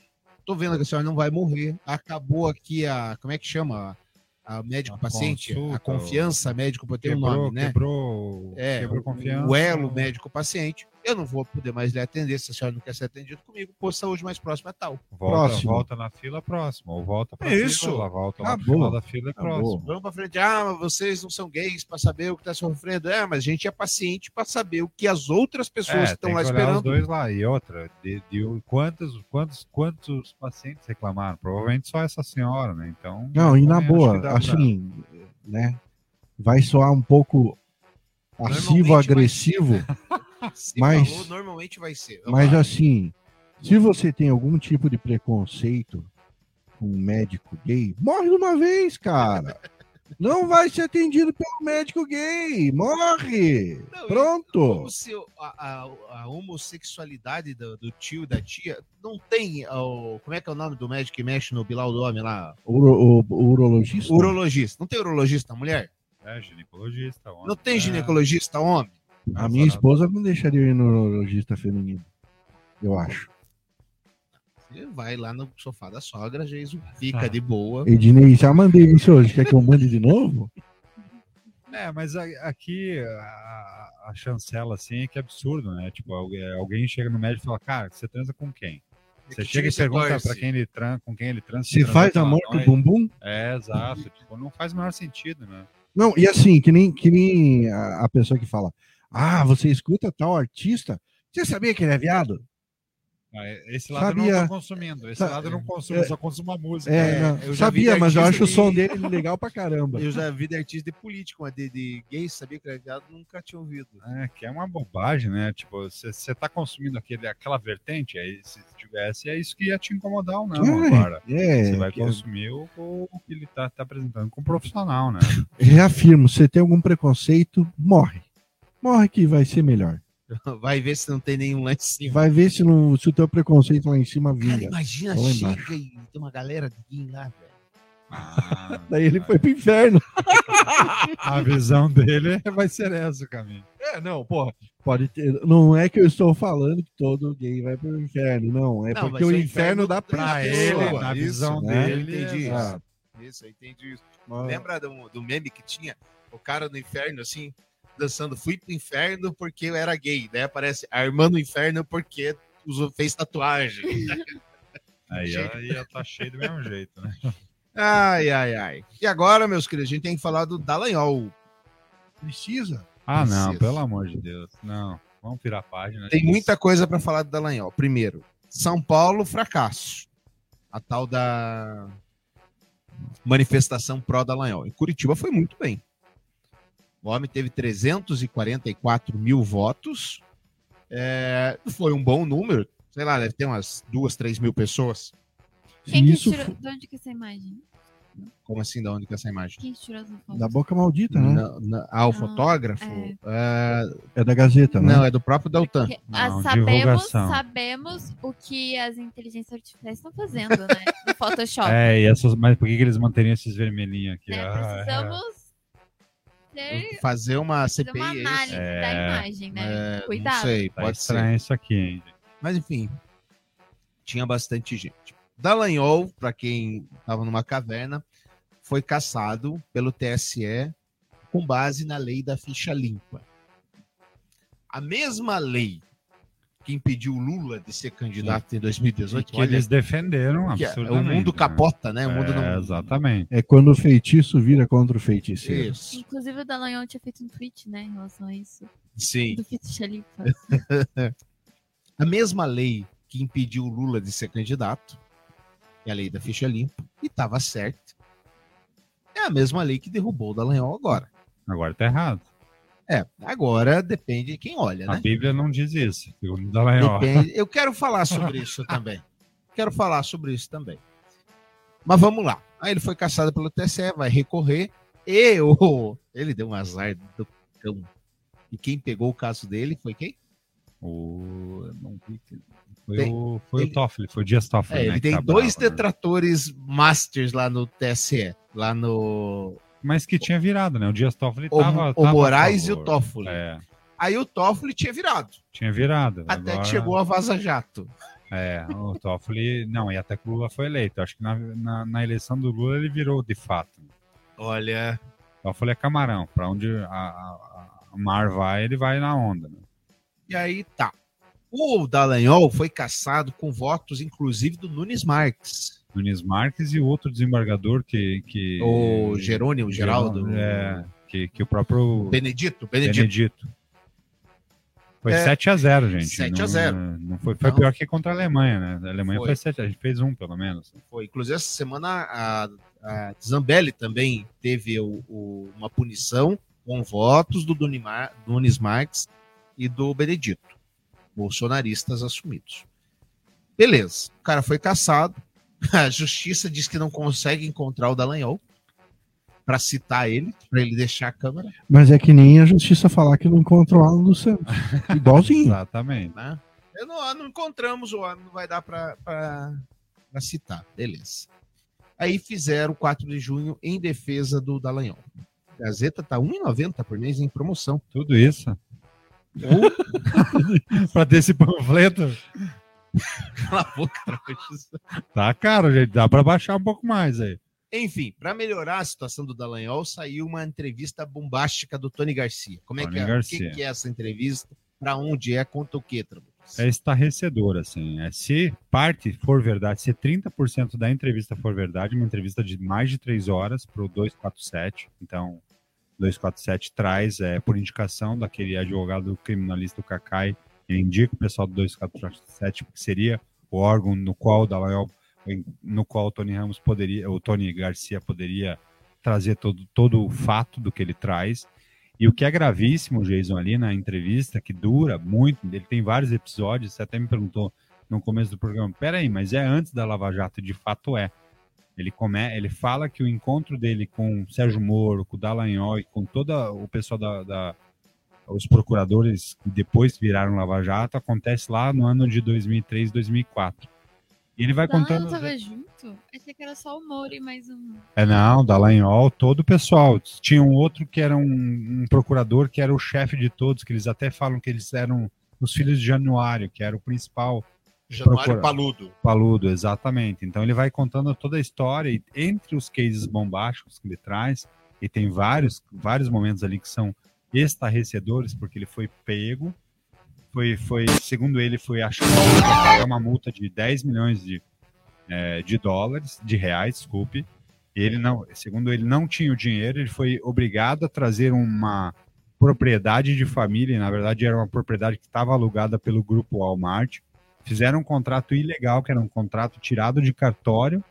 tô vendo que a senhora não vai morrer. Acabou aqui a. Como é que chama? A médico-paciente? A, consulta, confiança médico tem um Quebrou, nome, né? quebrou, É, quebrou confiança. o elo médico-paciente. Eu não vou poder mais lhe atender se a senhora não quer ser atendido comigo. Posto de saúde mais próximo é tal. Volta, Próximo. volta na fila próxima, ou volta pra Isso. fila, lá, volta Acabou. final da fila Acabou. próximo. Vamos pra frente. Ah, mas vocês não são gays para saber o que tá sofrendo. É, mas a gente é paciente para saber o que as outras pessoas É, estão lá olhar os esperando. dois lá. E outra, de, de quantos, quantos, quantos pacientes reclamaram? Provavelmente só essa senhora, né? Então. Não, e na também acho que boa, dá pra- assim, né? Vai soar um pouco passivo, agressivo, Se mas- falou, normalmente vai ser. mas assim, se você tem algum tipo de preconceito com um médico gay, morre de uma vez, cara. Não vai ser atendido pelo médico gay. Morre! Não, Pronto! Se a, a- a homossexualidade do, do tio e da tia não tem. O, como é que é o nome do médico que mexe no Bilal do homem lá? Uro, o, o urologista? Urologista. Não tem urologista mulher? É, ginecologista. homem. Não tem É, ginecologista homem? A minha esposa não deixaria eu ir no urologista feminino. Eu acho. Você vai lá no sofá da sogra, Jason, fica de boa. Ednei, já mandei isso hoje. Quer que eu mande de novo? É, mas aqui a, a chancela assim é que é absurdo, né? Tipo, alguém, alguém chega no médico e fala, cara, você transa com quem? Você que chega e você pergunta pra quem ele transa, com quem ele transa. Se transa faz amor a com o bumbum? É, exato. Tipo, não faz o menor sentido, né? Não, e assim, que nem, que nem a, a pessoa que fala: Ah, você escuta tal artista? Você sabia que ele é viado? Esse lado eu Sabia. não tô consumindo. Esse lado eu não consumo, é- eu só consumo a música. É, É, eu sabia, mas eu acho o som de- dele legal pra caramba. Eu já vi de artista de político, mas de, de gay, sabia que era viado, nunca tinha ouvido. É, que é uma bobagem, né? Tipo, você tá consumindo aquele, aquela vertente, aí se tivesse, é isso que ia te incomodar ou não É, agora. é, Você vai consumir o, o que ele tá, tá apresentando como profissional, né? Reafirmo: se tem algum preconceito, morre. Morre que vai ser melhor. Vai ver se não tem nenhum lá em cima. Vai ver se, não, se o teu preconceito lá em cima Cara, vinga. imagina, chega embaixo. e tem uma galera de gay lá, velho. Ah, Daí ele foi pro inferno. a visão dele vai ser essa caminho. É, não, porra. Pode ter. Não é que eu estou falando que todo gay vai pro inferno, não. É Não, porque o ser inferno dá pra ele, na Isso, visão né? dele. Eu entendi isso. Isso, eu entendi isso. Mas- Lembra do, do meme que tinha o cara no inferno, assim, dançando Fui pro inferno porque eu era gay. Daí aparece Armando Inferno porque usou, fez tatuagem. Aí ia, ia tá cheio do mesmo jeito, né? Ai, ai, ai. E agora, meus queridos, a gente tem que falar do Dallagnol. Precisa? Ah, não, Precisa. pelo amor de Deus. Não, vamos virar a página. Tem muita coisa para falar do Dallagnol. Primeiro, São Paulo, fracasso. A tal da manifestação pró-Dallagnol. Em Curitiba foi muito bem. O homem teve 344 mil votos. É, foi um bom número. Sei lá, deve ter umas duas, três mil pessoas. Quem que tirou? De onde que é essa imagem? Como assim, da onde que é essa imagem? Quem que tirou essa foto? Da boca maldita, né? Na- na- ah, o fotógrafo? é. É, É da Gazeta, né? não, é do próprio Deltan. Porque, ah, Não, sabemos, divulgação. sabemos o que as inteligências artificiais estão fazendo, né? No Photoshop. É, e essas, mas por que, que eles manteriam esses vermelhinhos aqui? né? Ah, é. Precisamos ter Fazer uma fazer CPI. uma é isso? análise da É, imagem, né? É, não Cuidado. sei, Tá pode ser. estranho isso aqui, hein? Mas enfim, tinha bastante gente. Dallagnol, para quem estava numa caverna, foi caçado pelo TSE com base na lei da ficha limpa. A mesma lei que impediu o Lula de ser candidato em 2018. Que eles defenderam que é- absurdamente. o mundo né? capota, né? O mundo É, não. Exatamente. É quando o feitiço vira contra o feiticeiro. Isso. Inclusive o Dallagnol tinha feito um tweet, né, em relação a isso. Sim. Do. A mesma lei que impediu o Lula de ser candidato, é a lei da ficha limpa, e estava certo. É a mesma lei que derrubou o Dallagnol agora. Agora tá errado. É, agora depende de quem olha, A né? Bíblia não diz isso. Dallagnol. Depende. Eu quero falar sobre isso também. Quero falar sobre isso também. Mas vamos lá. Aí ele foi caçado pelo TSE, vai recorrer. E ele deu um azar do cão. E quem pegou o caso dele foi quem? O... não vi Foi, Tem- o, foi ele- o Toffoli, foi o Dias Toffoli. É, né, ele tem dois bravo, né? detratores masters lá no TSE. Lá no. Mas que tinha virado, né? O Dias Toffoli O, tava. o tava a Moraes e o. Toffoli. É, Aí o Toffoli tinha virado. tinha virado. Até Agora- que chegou a Vaza Jato. É, o Toffoli. Não, e até que o Lula foi eleito. Acho que na, na, na eleição do Lula ele virou de fato. Olha. O Toffoli é camarão. Pra onde a, a, a mar vai, ele vai na onda. Né? E aí tá. O Dallagnol foi caçado com votos, inclusive, do Nunes Marques. Nunes Marques e o outro desembargador que. que O Jerônimo, Geraldo. É, que, que o próprio. Benedito, Benedito. Benedito. Foi É, 7 a 0 gente. 7 a Não- 0. Não foi, foi Não. pior que contra a Alemanha, né? A Alemanha Foi. foi 7, a gente fez um, pelo menos. Foi. Inclusive, essa semana a, a Zambelli também teve o- o- uma punição com votos do Dunimar- Nunes Marques e do Benedito, bolsonaristas assumidos. Beleza, o cara foi caçado. A justiça diz que não consegue encontrar o Dallagnol para citar ele, para ele deixar a Câmara. Mas é que nem a justiça falar que não encontrou o Alan dos Santos. Igualzinho. Exatamente. né? Eu não, não encontramos, o não vai dar para citar. Beleza. Aí fizeram 4 de junho em defesa do Dallagnol. A Gazeta tá R$ 1,90 por mês em promoção. Tudo isso. pra ter esse panfleto. Cala a boca. Tá caro, gente. Dá pra baixar um pouco mais aí. Enfim, para melhorar a situação do Dallagnol, saiu uma entrevista bombástica do Tony Garcia. Como é Tony que é? O Garcia. que, que é essa entrevista? Para onde é? Conta o? É estarrecedor, assim. É, se parte for verdade, se 30% da entrevista for verdade, uma entrevista de mais de três horas para o 247. Então, 247 traz, é, por indicação daquele advogado criminalista, o Cacai, ele indica o pessoal do 247, que seria o órgão no qual o Dallagnol, no qual o Tony Ramos poderia, o Tony Garcia poderia trazer todo, todo o fato do que ele traz. E o que é gravíssimo, Jason, ali na entrevista, que dura muito, ele tem vários episódios, você até me perguntou no começo do programa, peraí, mas é antes da Lava Jato? De fato é. Ele, come, ele fala que o encontro dele com Sérgio Moro, com o Dallagnol e com todo o pessoal da, da os procuradores que depois viraram Lava Jato acontece lá no ano de 2003, 2004. E ele vai contando... Ah, tava junto? Achei que era só o Moro e mais um. É, não, Dallagnol, todo o pessoal. Tinha um outro que era um, um procurador que era o chefe de todos, que eles até falam que eles eram os filhos de Januário, que era o principal. Januário procura- Paludo. Paludo, exatamente. Então ele vai contando toda a história e entre os cases bombásticos que ele traz, e tem vários, vários momentos ali que são estarrecedores, porque ele foi pego, foi, foi segundo ele, foi achado ia pagar uma multa de 10 milhões de, eh, de dólares, de reais, desculpe. Ele não, segundo ele, não tinha o dinheiro, ele foi obrigado a trazer uma propriedade de família, na verdade era uma propriedade que estava alugada pelo grupo Walmart. Fizeram um contrato ilegal, que era um contrato tirado de cartório,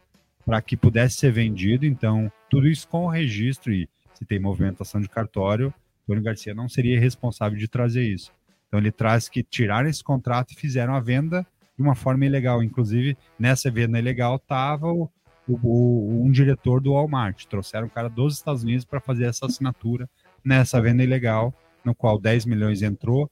para que pudesse ser vendido. Então, tudo isso com o registro, e se tem movimentação de cartório, Tony Garcia não seria responsável de trazer isso. Então, ele traz que tiraram esse contrato e fizeram a venda de uma forma ilegal. Inclusive, nessa venda ilegal estava o, o- um diretor do Walmart. Trouxeram o cara dos Estados Unidos para fazer essa assinatura nessa venda ilegal, no qual 10 milhões entrou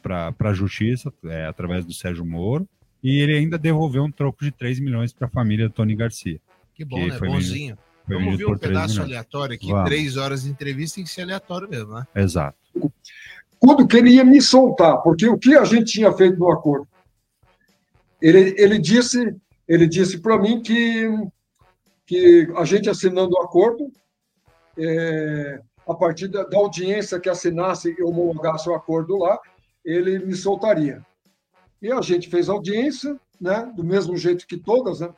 para a justiça, é, através do Sérgio Moro, e ele ainda devolveu um troco de 3 milhões para a família do Tony Garcia. Que bom, Que né? Bonzinho. Foi Vamos ver um 3 pedaço milhões. aleatório aqui. Vamos. Três horas de entrevista tem que ser aleatório mesmo, né? Exato. quando que ele ia me soltar, porque o que a gente tinha feito no acordo? Ele, ele disse, ele disse para mim que, que a gente assinando o acordo, é, a partir da, da audiência que assinasse e homologasse o acordo lá, ele me soltaria. E a gente fez audiência, né? Do mesmo jeito que todas, né?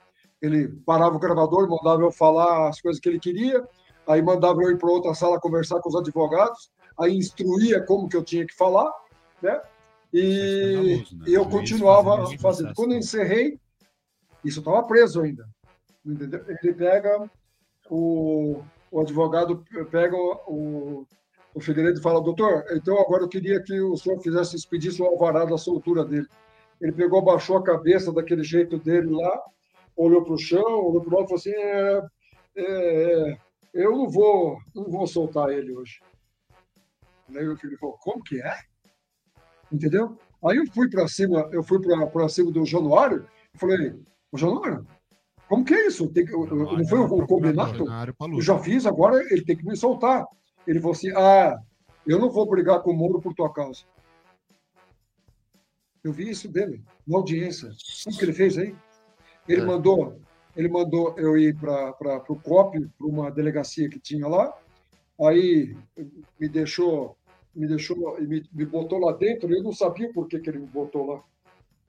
Ele parava o gravador, mandava eu falar as coisas que ele queria, aí mandava eu ir para outra sala conversar com os advogados, aí instruía como que eu tinha que falar, né? E né? eu continuava fazendo fazendo. Quando eu encerrei, isso estava preso ainda. Entendeu? Ele pega o, o advogado pega o, o, o Figueiredo e fala, doutor, então agora eu queria que o senhor fizesse expedisse o alvará da soltura dele. Ele pegou, baixou a cabeça daquele jeito dele lá, olhou para o chão, olhou para o lado e falou assim, é, é, eu não vou, não vou soltar ele hoje. Aí o filho falou, como que é? Entendeu? Aí eu fui para cima, eu fui para cima do Januário e falei, o Januário, como que é isso? Tem que, não foi o, o combinado? Luta. Eu já fiz, agora ele tem que me soltar. Ele falou assim, ah, eu não vou brigar com o Moro por tua causa. Eu vi isso dele, na audiência. Sabe o que ele fez aí? Ele É. mandou, ele mandou eu ir para o COP, para uma delegacia que tinha lá. Aí me deixou, me deixou, me, me botou lá dentro. Eu não sabia por que, que ele me botou lá.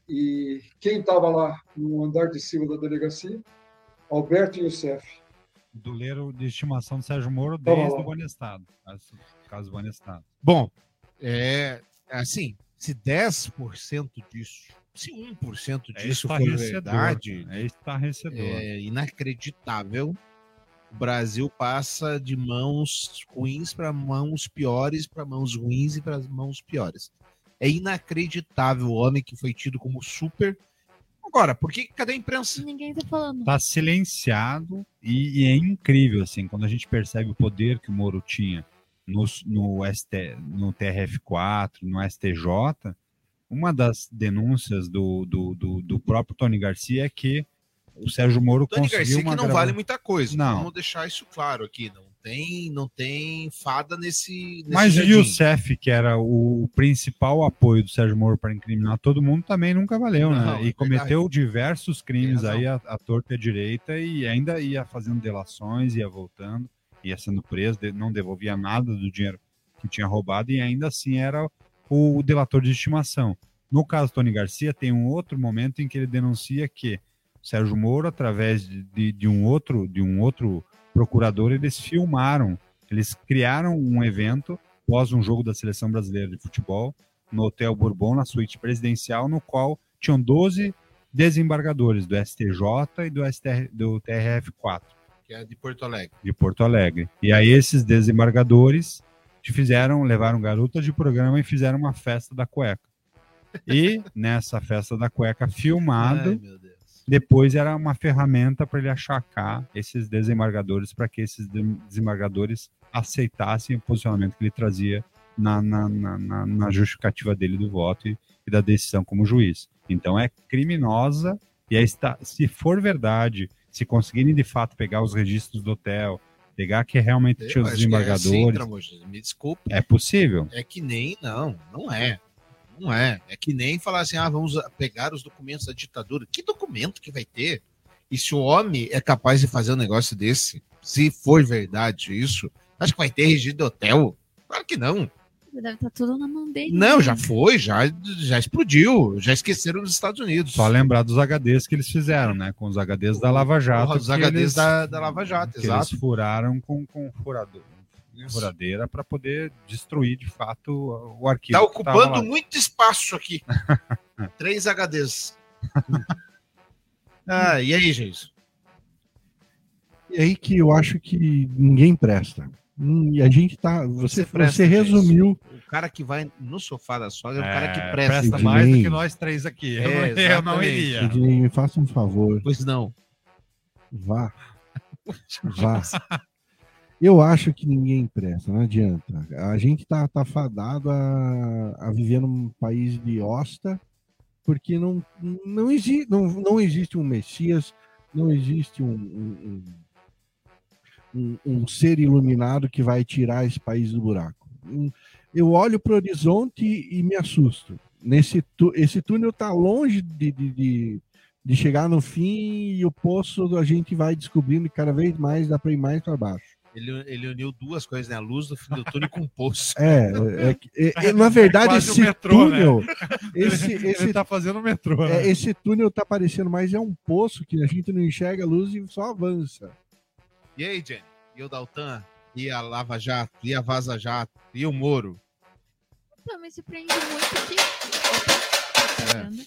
E quem estava lá no andar de cima da delegacia? Alberto Youssef. Doleiro de estimação do Sérgio Moro desde o Banestado. Caso, Banestado. Bom, é assim, se 10% disso, se 1% É disso for estarrecedor. verdade, É estarrecedor. é inacreditável. O Brasil passa de mãos ruins para mãos piores, para mãos ruins e para mãos piores. É inacreditável o homem que foi tido como super. Agora, por que cadê a imprensa? Ninguém tá falando. Tá silenciado e, e é incrível, assim, quando a gente percebe o poder que o Moro tinha no, no, ST, no TRF4, no STJ, uma das denúncias do, do, do, do próprio Tony Garcia é que o Sérgio Moro Tony conseguiu Garcia que uma não grava- vale muita coisa. Não. Vamos deixar isso claro aqui. Não tem, não tem fada nesse. nesse Mas o jardim. Youssef, que era o principal apoio do Sérgio Moro para incriminar todo mundo, também nunca valeu, Não, né? é E cometeu diversos crimes aí à, à torta e à direita e ainda ia fazendo delações, ia voltando, ia sendo preso, não devolvia nada do dinheiro que tinha roubado e ainda assim era o delator de estimação. No caso Tony Garcia, tem um outro momento em que ele denuncia que o Sérgio Moro, através de, de- de um outro de um outro procurador, eles filmaram, eles criaram um evento após um jogo da seleção brasileira de futebol no Hotel Bourbon, na suíte presidencial, no qual tinham 12 desembargadores do STJ e do, STR, do TRF4 Que é de Porto Alegre. de Porto Alegre. E aí esses desembargadores fizeram, levaram garotas de programa e fizeram uma festa da cueca. E nessa festa da cueca filmado, Ai, depois era uma ferramenta para ele achacar esses desembargadores para que esses de- desembargadores aceitassem o posicionamento que ele trazia na, na, na, na- justificativa dele do voto e, e da decisão como juiz. Então é criminosa e aí está, se for verdade, se conseguirem de fato pegar os registros do hotel, pegar que realmente tinha os que é assim, desembargadores, me desculpe. é possível. É que nem, não, não é. Não é. É que nem falar assim, ah, vamos pegar os documentos da ditadura. Que documento que vai ter? E se o homem é capaz de fazer um negócio desse, se for verdade isso, acho que vai ter registro de hotel? Claro que não. Deve estar tudo na mão dele. Não, já foi, já, já explodiu, já esqueceram nos Estados Unidos. Só lembrar dos HDs que eles fizeram, né? Com os HDs da Lava Jato. Porra, os HDs eles- da, da Lava Jato, que exato. eles furaram com, com furador, furadeira para poder destruir de fato o arquivo. Tá tava ocupando muito espaço aqui. Três HDs. ah, e aí, gente? E aí que eu acho que ninguém presta. Hum, E a gente tá. Você, você, presta, resumiu. O cara que vai no sofá da sogra é o É, cara que presta. presta mais do que nós três aqui. Eu, É, não- eu não iria. Ednei, me faça um favor. Pois não. Vá. Vá. Eu acho que ninguém presta, não adianta. A gente tá, tá fadado a, a viver num país de hosta, porque não, não, exi, não, não existe um Messias, não existe um, um, um, um ser iluminado que vai tirar esse país do buraco. Hum, Eu olho para o horizonte e me assusto. Nesse esse túnel está longe de, de, de, de chegar no fim e o poço a gente vai descobrindo que cada vez mais dá para ir mais para baixo. Ele, ele uniu duas coisas, né? A luz do fim do túnel com o poço. É, é, que- é- é- na verdade, esse metrô, né? túnel. Esse, Ele esse, tá fazendo o metrô. é, né? esse túnel tá parecendo mais é um poço que a gente não enxerga a luz e só avança. E aí, Jenny? E o Daltan? E a Lava Jato? E a Vaza Jato? E o Moro? Então, me surpreende muito que. Opa, tá vendo?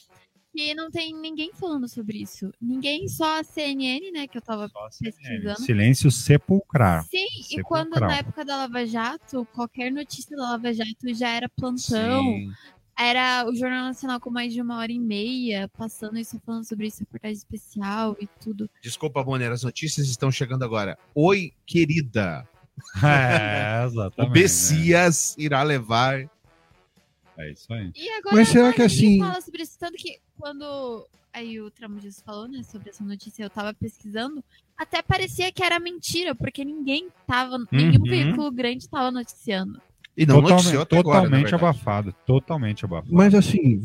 Que não tem ninguém falando sobre isso. Ninguém, só a CNN, né? Que eu tava pesquisando. Silêncio sepulcrar. Sim, e Sepulcral. quando na época da Lava Jato, qualquer notícia da Lava Jato já era plantão. Sim. Era o Jornal Nacional com mais de uma hora e meia, passando isso, falando sobre isso, reportagem especial e tudo. Desculpa, Bonner, as notícias estão chegando agora. Oi, querida. É, exatamente. O Bessias irá levar. É isso aí. E agora Mas será que assim- fala sobre isso, tanto que quando aí o Tramujas falou, né, sobre essa notícia, eu tava pesquisando, até parecia que era mentira, porque ninguém tava, nenhum Uhum. veículo grande tava noticiando. E não Totalmente- noticiou até agora, Totalmente abafado. Totalmente abafado. Mas assim,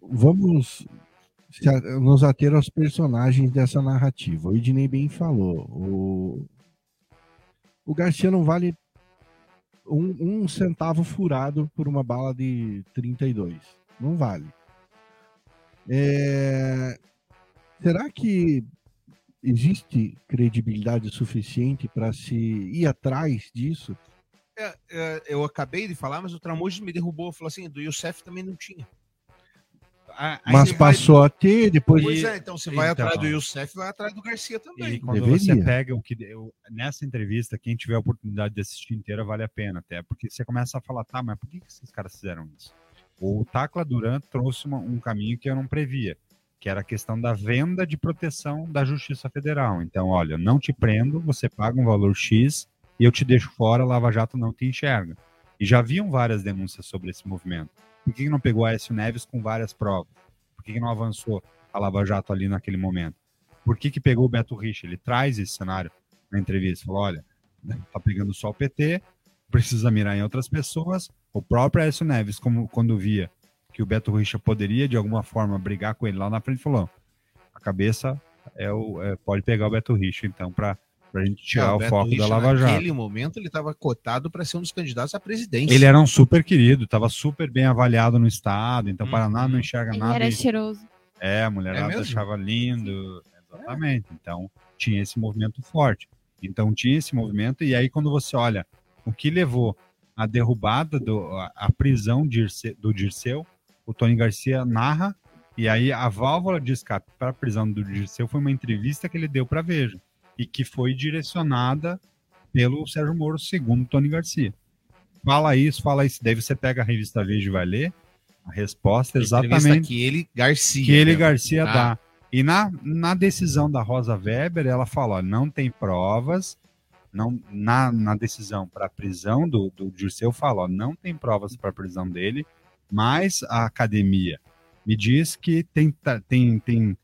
vamos nos ater aos personagens dessa narrativa. O Ednei bem falou. O, o Garcia não vale um, um centavo furado por uma bala de 32. Não vale. É, será que existe credibilidade suficiente para se ir atrás disso? É, é, eu acabei de falar, mas o Tramujas me derrubou. Falou assim: do Youssef também não tinha. A- Mas você vai- passou a ter, depois. Pois é, então você vai Então. atrás do Youssef vai atrás do Garcia E também. quando Deveria. você pega o que. eu- nessa entrevista, quem tiver a oportunidade de assistir inteira vale a pena, até. Porque você começa a falar, tá, mas por que, que esses caras fizeram isso? O Tacla Duran trouxe uma- um caminho que eu não previa, que era a questão da venda de proteção da Justiça Federal. Então, olha, não te prendo, você paga um valor X e eu te deixo fora, Lava Jato não te enxerga. E já haviam várias denúncias sobre esse movimento. Por que, não pegou Aécio Neves com várias provas? Por que, que não avançou a Lava Jato ali naquele momento? Por que, que pegou o Beto Rich? Ele traz esse cenário na entrevista. Falou: olha, né, tá pegando só o PT, precisa mirar em outras pessoas. O próprio Aécio Neves, como, quando via que o Beto Richa poderia de alguma forma brigar com ele lá na frente, falou: a cabeça é o, é- pode pegar o Beto Richa, então, para a gente tirar É, o, foco Richa, da Lava Jato. Naquele momento ele estava cotado para ser um dos candidatos à presidência. Ele era um super querido, estava super bem avaliado no estado, então Paraná não enxerga Ele nada. era e- cheiroso. É, a É mulherada mesmo? achava lindo. Exatamente. Então, tinha esse movimento forte. Então, tinha esse movimento, e aí, quando você olha o que levou a derrubada, do, a, a prisão de Dirce- do Dirceu, o Tony Garcia narra, e aí a válvula de escape para a prisão do Dirceu foi uma entrevista que ele deu para Veja, e que foi direcionada pelo Sérgio Moro, segundo Tony Garcia. Fala isso, fala isso. Daí você pega a revista Veja e vai ler a resposta Entrevista exatamente que ele, Garcia. que ele né? Garcia Tá. dá. E na, na decisão da Rosa Weber, ela fala: ó, não tem provas. Não, na, na decisão para a prisão do, do Dirceu, fala: ó, não tem provas para a prisão dele, mas a academia me diz que tem, ta- tem, tem.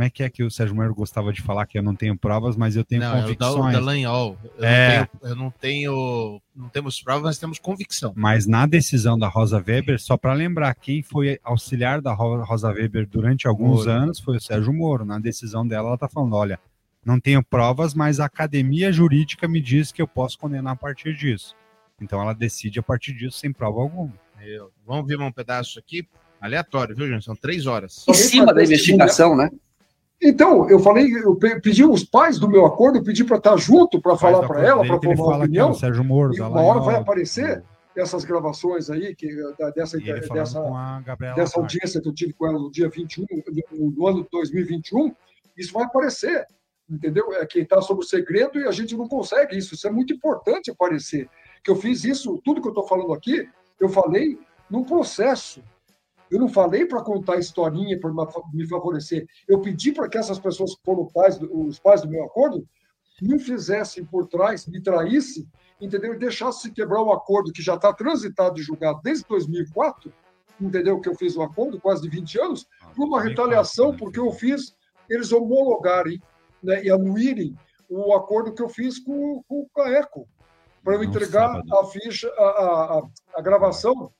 Como é que é que o Sérgio Moro gostava de falar que eu não tenho provas, mas eu tenho Não, é convicções? da Lanhol. Eu, É. não tenho, eu não tenho. Não temos provas, mas temos convicção. Mas na decisão da Rosa Weber, só para lembrar, quem foi auxiliar da Ro- Rosa Weber durante alguns Moro. anos foi o Sérgio Moro. Na decisão dela, ela está falando: olha, não tenho provas, mas a academia jurídica me diz que eu posso condenar a partir disso. Então ela decide a partir disso sem prova alguma. Eu- Vamos ver um pedaço aqui, aleatório, viu, gente? São três horas. Em cima da investigação, né? Então, eu falei, eu pe- pedi os pais do meu acordo, eu pedi para estar junto, para falar para ela, para formar uma é opinião. Sérgio Moro, e uma hora vai aparecer essas gravações aí, que, dessa, dessa, dessa audiência que eu tive com ela no dia 21, no, no ano de 2021, isso vai aparecer, entendeu? É quem está sob o segredo e a gente não consegue isso. Isso é muito importante aparecer. Que eu fiz isso, tudo que eu estou falando aqui, eu falei num processo. Eu não falei para contar historinha, para me favorecer. Eu pedi para que essas pessoas que foram pais, os pais do meu acordo, me fizessem por trás, me traíssem, entendeu? E deixassem quebrar o acordo que já está transitado e julgado desde 2004, entendeu? Que eu fiz o acordo, quase de 20 anos, por uma retaliação, porque eu fiz eles homologarem né, e anuírem o acordo que eu fiz com, com o CAECO, para eu entregar a ficha, a, a- a gravação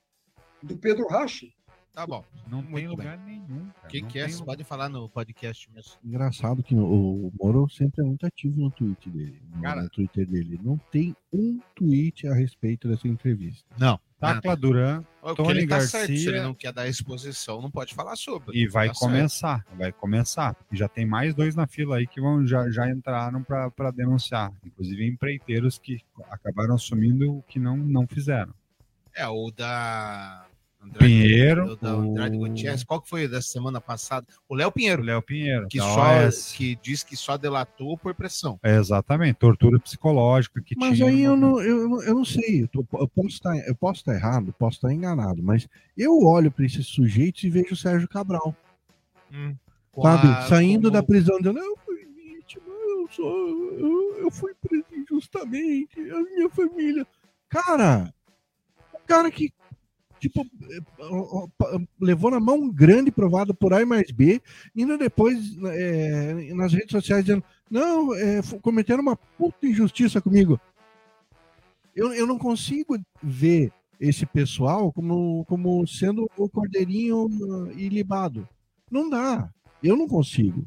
do Pedro Rache. Tá bom. Não tem Muito lugar bem. nenhum. O que, que é? tem Você lugar. pode falar no podcast mesmo. Engraçado que o Moro sempre é muito ativo no tweet dele. No, Cara- no Twitter dele. Não tem um tweet a respeito dessa entrevista. Não. Tacla Duran, O que Tony ele tá certo, se Garcia ele não quer dar exposição, não pode falar sobre. e vai Tá certo. começar, vai começar. E já tem mais dois na fila aí que vão, já, já entraram para denunciar. Inclusive empreiteiros que acabaram assumindo o que não, não fizeram. É, o da Andrade, Pinheiro, o da Andrade o- Gutierrez. Qual que foi da semana passada? O Léo Pinheiro, O Léo Pinheiro, que, só, que diz que só delatou por pressão. É, exatamente, tortura psicológica que Mas tinha. aí eu não, eu, não- eu não sei, eu, tô- eu posso estar, eu posso estar errado, posso estar enganado, mas eu olho para esses sujeitos e vejo o Sérgio Cabral, Com sabe? a- Saindo como- da prisão, dizendo, eu fui vítima, eu sou, eu, eu fui preso injustamente, a minha família. Cara, o cara que tipo, levou na mão grande provado por A e mais B, indo depois eh, nas redes sociais dizendo, não, fu- cometeram uma puta injustiça comigo. Eu, eu não consigo ver esse pessoal como, como sendo o cordeirinho ilibado. Não dá. Eu não consigo.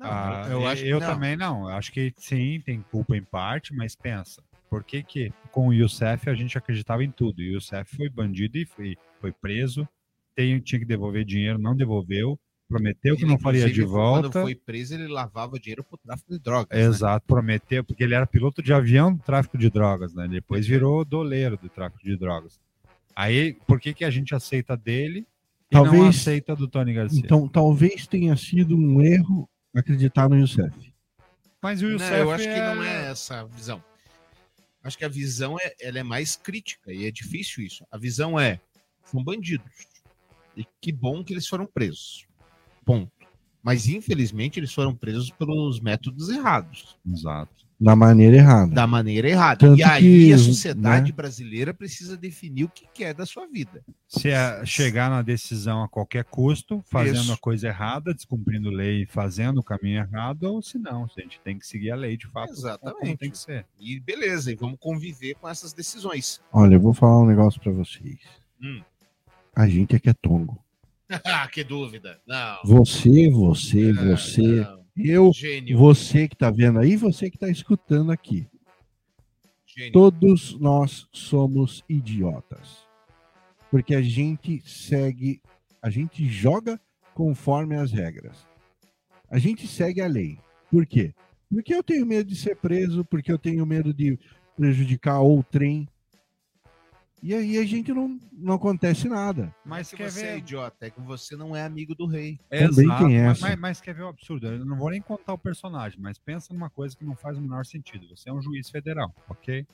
Ah, eu eu acho que não. também não. Eu acho que sim, tem culpa em parte, mas pensa. Por que, que com o Youssef a gente acreditava em tudo? O Youssef foi bandido e foi, foi preso, tem, tinha que devolver dinheiro, não devolveu, prometeu que Ele, não faria de volta. Quando foi preso, ele lavava dinheiro pro tráfico de drogas. né? Exato, prometeu, porque ele era piloto de avião do tráfico de drogas, né? Depois virou doleiro do tráfico de drogas. Aí, por que, que a gente aceita dele e não Talvez- aceita do Tony Garcia? Então, talvez tenha sido um erro acreditar no Youssef. Mas o Não, Youssef eu acho que é- não é essa a visão. Acho que a visão é, ela é mais crítica e é difícil isso. A visão é são bandidos e que bom que eles foram presos. Ponto. Mas infelizmente eles foram presos pelos métodos errados, Exato. Da maneira errada. da maneira errada. Tanto e aí que, a sociedade né? brasileira precisa definir o que quer da sua vida. Se é chegar na decisão a qualquer custo, fazendo Isso. a coisa errada, descumprindo lei, fazendo o caminho errado, ou se não, a gente tem que seguir a lei de fato. Exatamente. Tem que ser. E beleza, e vamos conviver com essas decisões. Olha, eu vou falar um negócio pra vocês. Hum. A gente é que é tongo. Ah, que dúvida. Não. Você, você, Ah, você, não. Eu, Gênio. você que tá vendo aí, você que tá escutando aqui. Gênio. Todos nós somos idiotas. Porque a gente segue, a gente joga conforme as regras. A gente segue a lei. Por quê? Porque eu tenho medo de ser preso, porque eu tenho medo de prejudicar o trem. E aí a gente não, não acontece nada. Mas que quer você é ver? idiota, é que você não é amigo do rei. Também Exato, tem mas- essa. Mas, mas quer ver o absurdo? Eu não vou nem contar o personagem, mas pensa numa coisa que não faz o menor sentido. Você é um juiz federal, ok?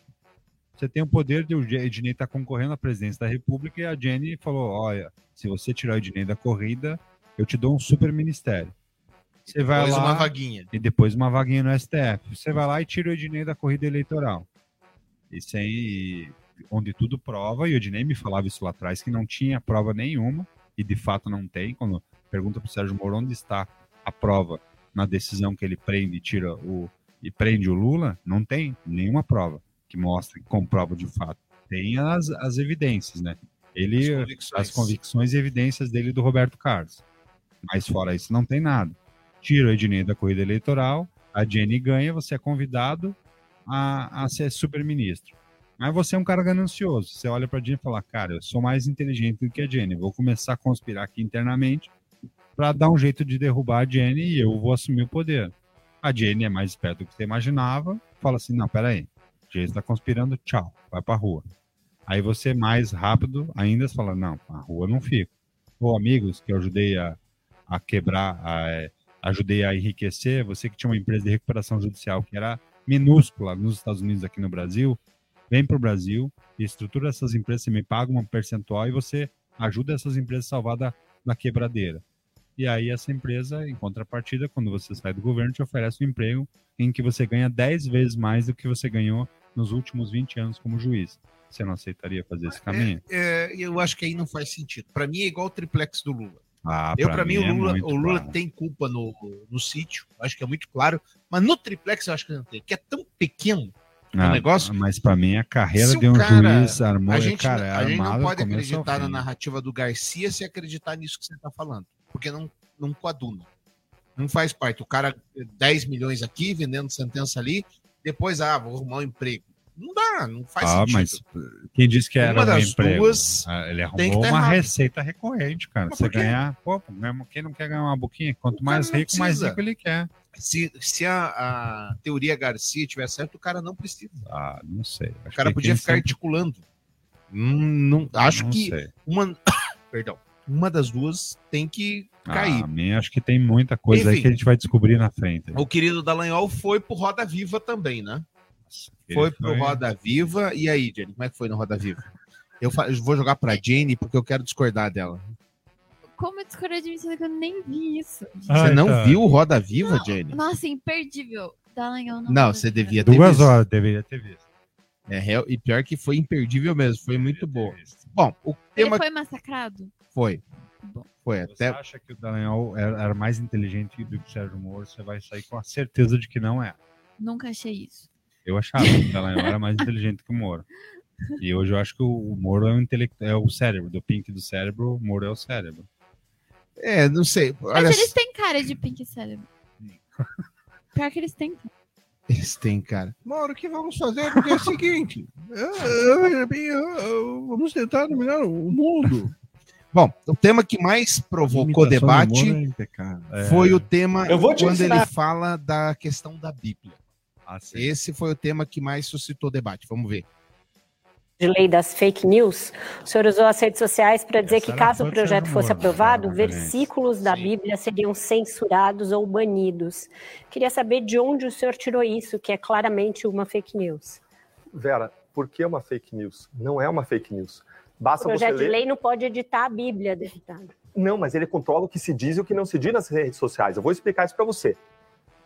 Você tem o poder de o Ednei estar concorrendo à presidência da República e a Jenny falou: olha, se você tirar o Ednei da corrida, eu te dou um super ministério. Você vai Depois lá uma vaguinha. e depois uma vaguinha no STF. Você vai lá e tira o Ednei da corrida eleitoral. Isso aí, onde tudo prova, e o Ednei me falava isso lá atrás, que não tinha prova nenhuma, e de fato não tem. Quando pergunta para o Sérgio Moro onde está a prova na decisão que ele prende e tira o e prende o Lula, não tem nenhuma prova que mostre, que comprova de fato. Tem as, as evidências, né? Ele, As convicções. as convicções e evidências dele do Roberto Carlos. Mas fora isso, não tem nada. Tira o Ednei da corrida eleitoral, a Jenny ganha, você é convidado a, a ser super-ministro. Mas você é um cara ganancioso. Você olha pra Jenny e fala, cara, eu sou mais inteligente do que a Jenny. Vou começar a conspirar aqui internamente para dar um jeito de derrubar a Jenny e eu vou assumir o poder. A Jenny é mais esperta do que você imaginava. Fala assim, não, peraí. A Jenny está conspirando, tchau, vai pra rua. Aí você, mais rápido, ainda fala, não, a rua não fica. Ou amigos que eu ajudei a, a quebrar, a, é, ajudei a enriquecer, você que tinha uma empresa de recuperação judicial que era minúscula nos Estados Unidos, aqui no Brasil, vem para o Brasil, estrutura essas empresas, você me paga um percentual e você ajuda essas empresas a salvar da, da quebradeira. E aí essa empresa, em contrapartida, quando você sai do governo, te oferece um emprego em que você ganha 10 vezes mais do que você ganhou nos últimos 20 anos como juiz. Você não aceitaria fazer esse caminho? É, eu acho que aí não faz sentido. Para mim é igual o triplex do Lula. Ah, eu, para mim, mim é o Lula, muito o Lula claro. tem culpa no, no sítio, acho que é muito claro. Mas no triplex eu acho que não tem, que é tão pequeno o negócio. Mas pra mim, a carreira Se de um cara- juiz armou, a gente, cara, é a gente não pode acreditar na narrativa do Garcia se acreditar nisso que você está falando. Porque não, não coaduna. Não faz parte. O cara, 10 milhões aqui, vendendo sentença ali, depois, ah, vou arrumar um emprego. Não dá, não faz Ah, sentido. mas quem disse que era Uma um das emprego? duas Ah, Ele tem que arrumou uma errado. receita recorrente, cara. Mas Você ganhar, pô, quem não quer ganhar uma boquinha? Quanto mais rico, mais precisa. rico ele quer. Se, se a, a teoria Garcia tiver certo, o cara não precisa. Ah, não sei. O Acho cara que podia ficar sempre- articulando. Hum, não, acho Não que sei. uma, perdão, uma das duas tem que cair. Ah, mim acho que tem muita coisa aí Enfim. que a gente vai descobrir na frente. O querido Dallagnol foi pro Roda Viva também, né? Ele Foi pro foi- Roda Viva. E aí, Jenny, como é que foi no Roda Viva? Eu vou jogar pra Jenny porque eu quero discordar dela. Como eu discordei de mim, sendo que eu nem vi isso. Você não viu o Roda Viva, Jenny? Nossa, imperdível. Dallagnol não. Não, você devia ter Duas visto. horas deveria ter visto. É, real- e pior que foi imperdível mesmo, foi muito bom. Bom, o Ele tema foi massacrado? foi. Foi Você até. acha que o Dallagnol era, era mais inteligente do que o Sérgio Moro, você vai sair com a certeza de que não é. Nunca achei isso. Eu achava que o Dallagnol era mais inteligente que o Moro. E hoje eu acho que o Moro é o, intele- é o cérebro, do Pink do cérebro, o Moro é o cérebro. É, não sei. Mas eles têm cara de Pink Cérebro. Pior que eles têm. Eles têm, cara. Mauro, o que vamos fazer? Porque é o seguinte: vamos tentar dominar o mundo. Bom, o tema que mais provocou debate é impecável. foi o tema Eu vou te quando ensinar. ele fala da questão da Bíblia. Ah, Esse foi o tema que mais suscitou debate. Vamos ver. De lei das fake news, o senhor usou as redes sociais para dizer que caso o de projeto fosse aprovado, Sérgio versículos da Bíblia seriam censurados ou banidos. Queria saber de onde o senhor tirou isso, que é claramente uma fake news. Vera, por que uma fake news? Não é uma fake news. O Basta você projeto de ler... lei não pode editar a Bíblia, deputado. Não, mas ele controla o que se diz e o que não se diz nas redes sociais. Eu vou explicar isso para você.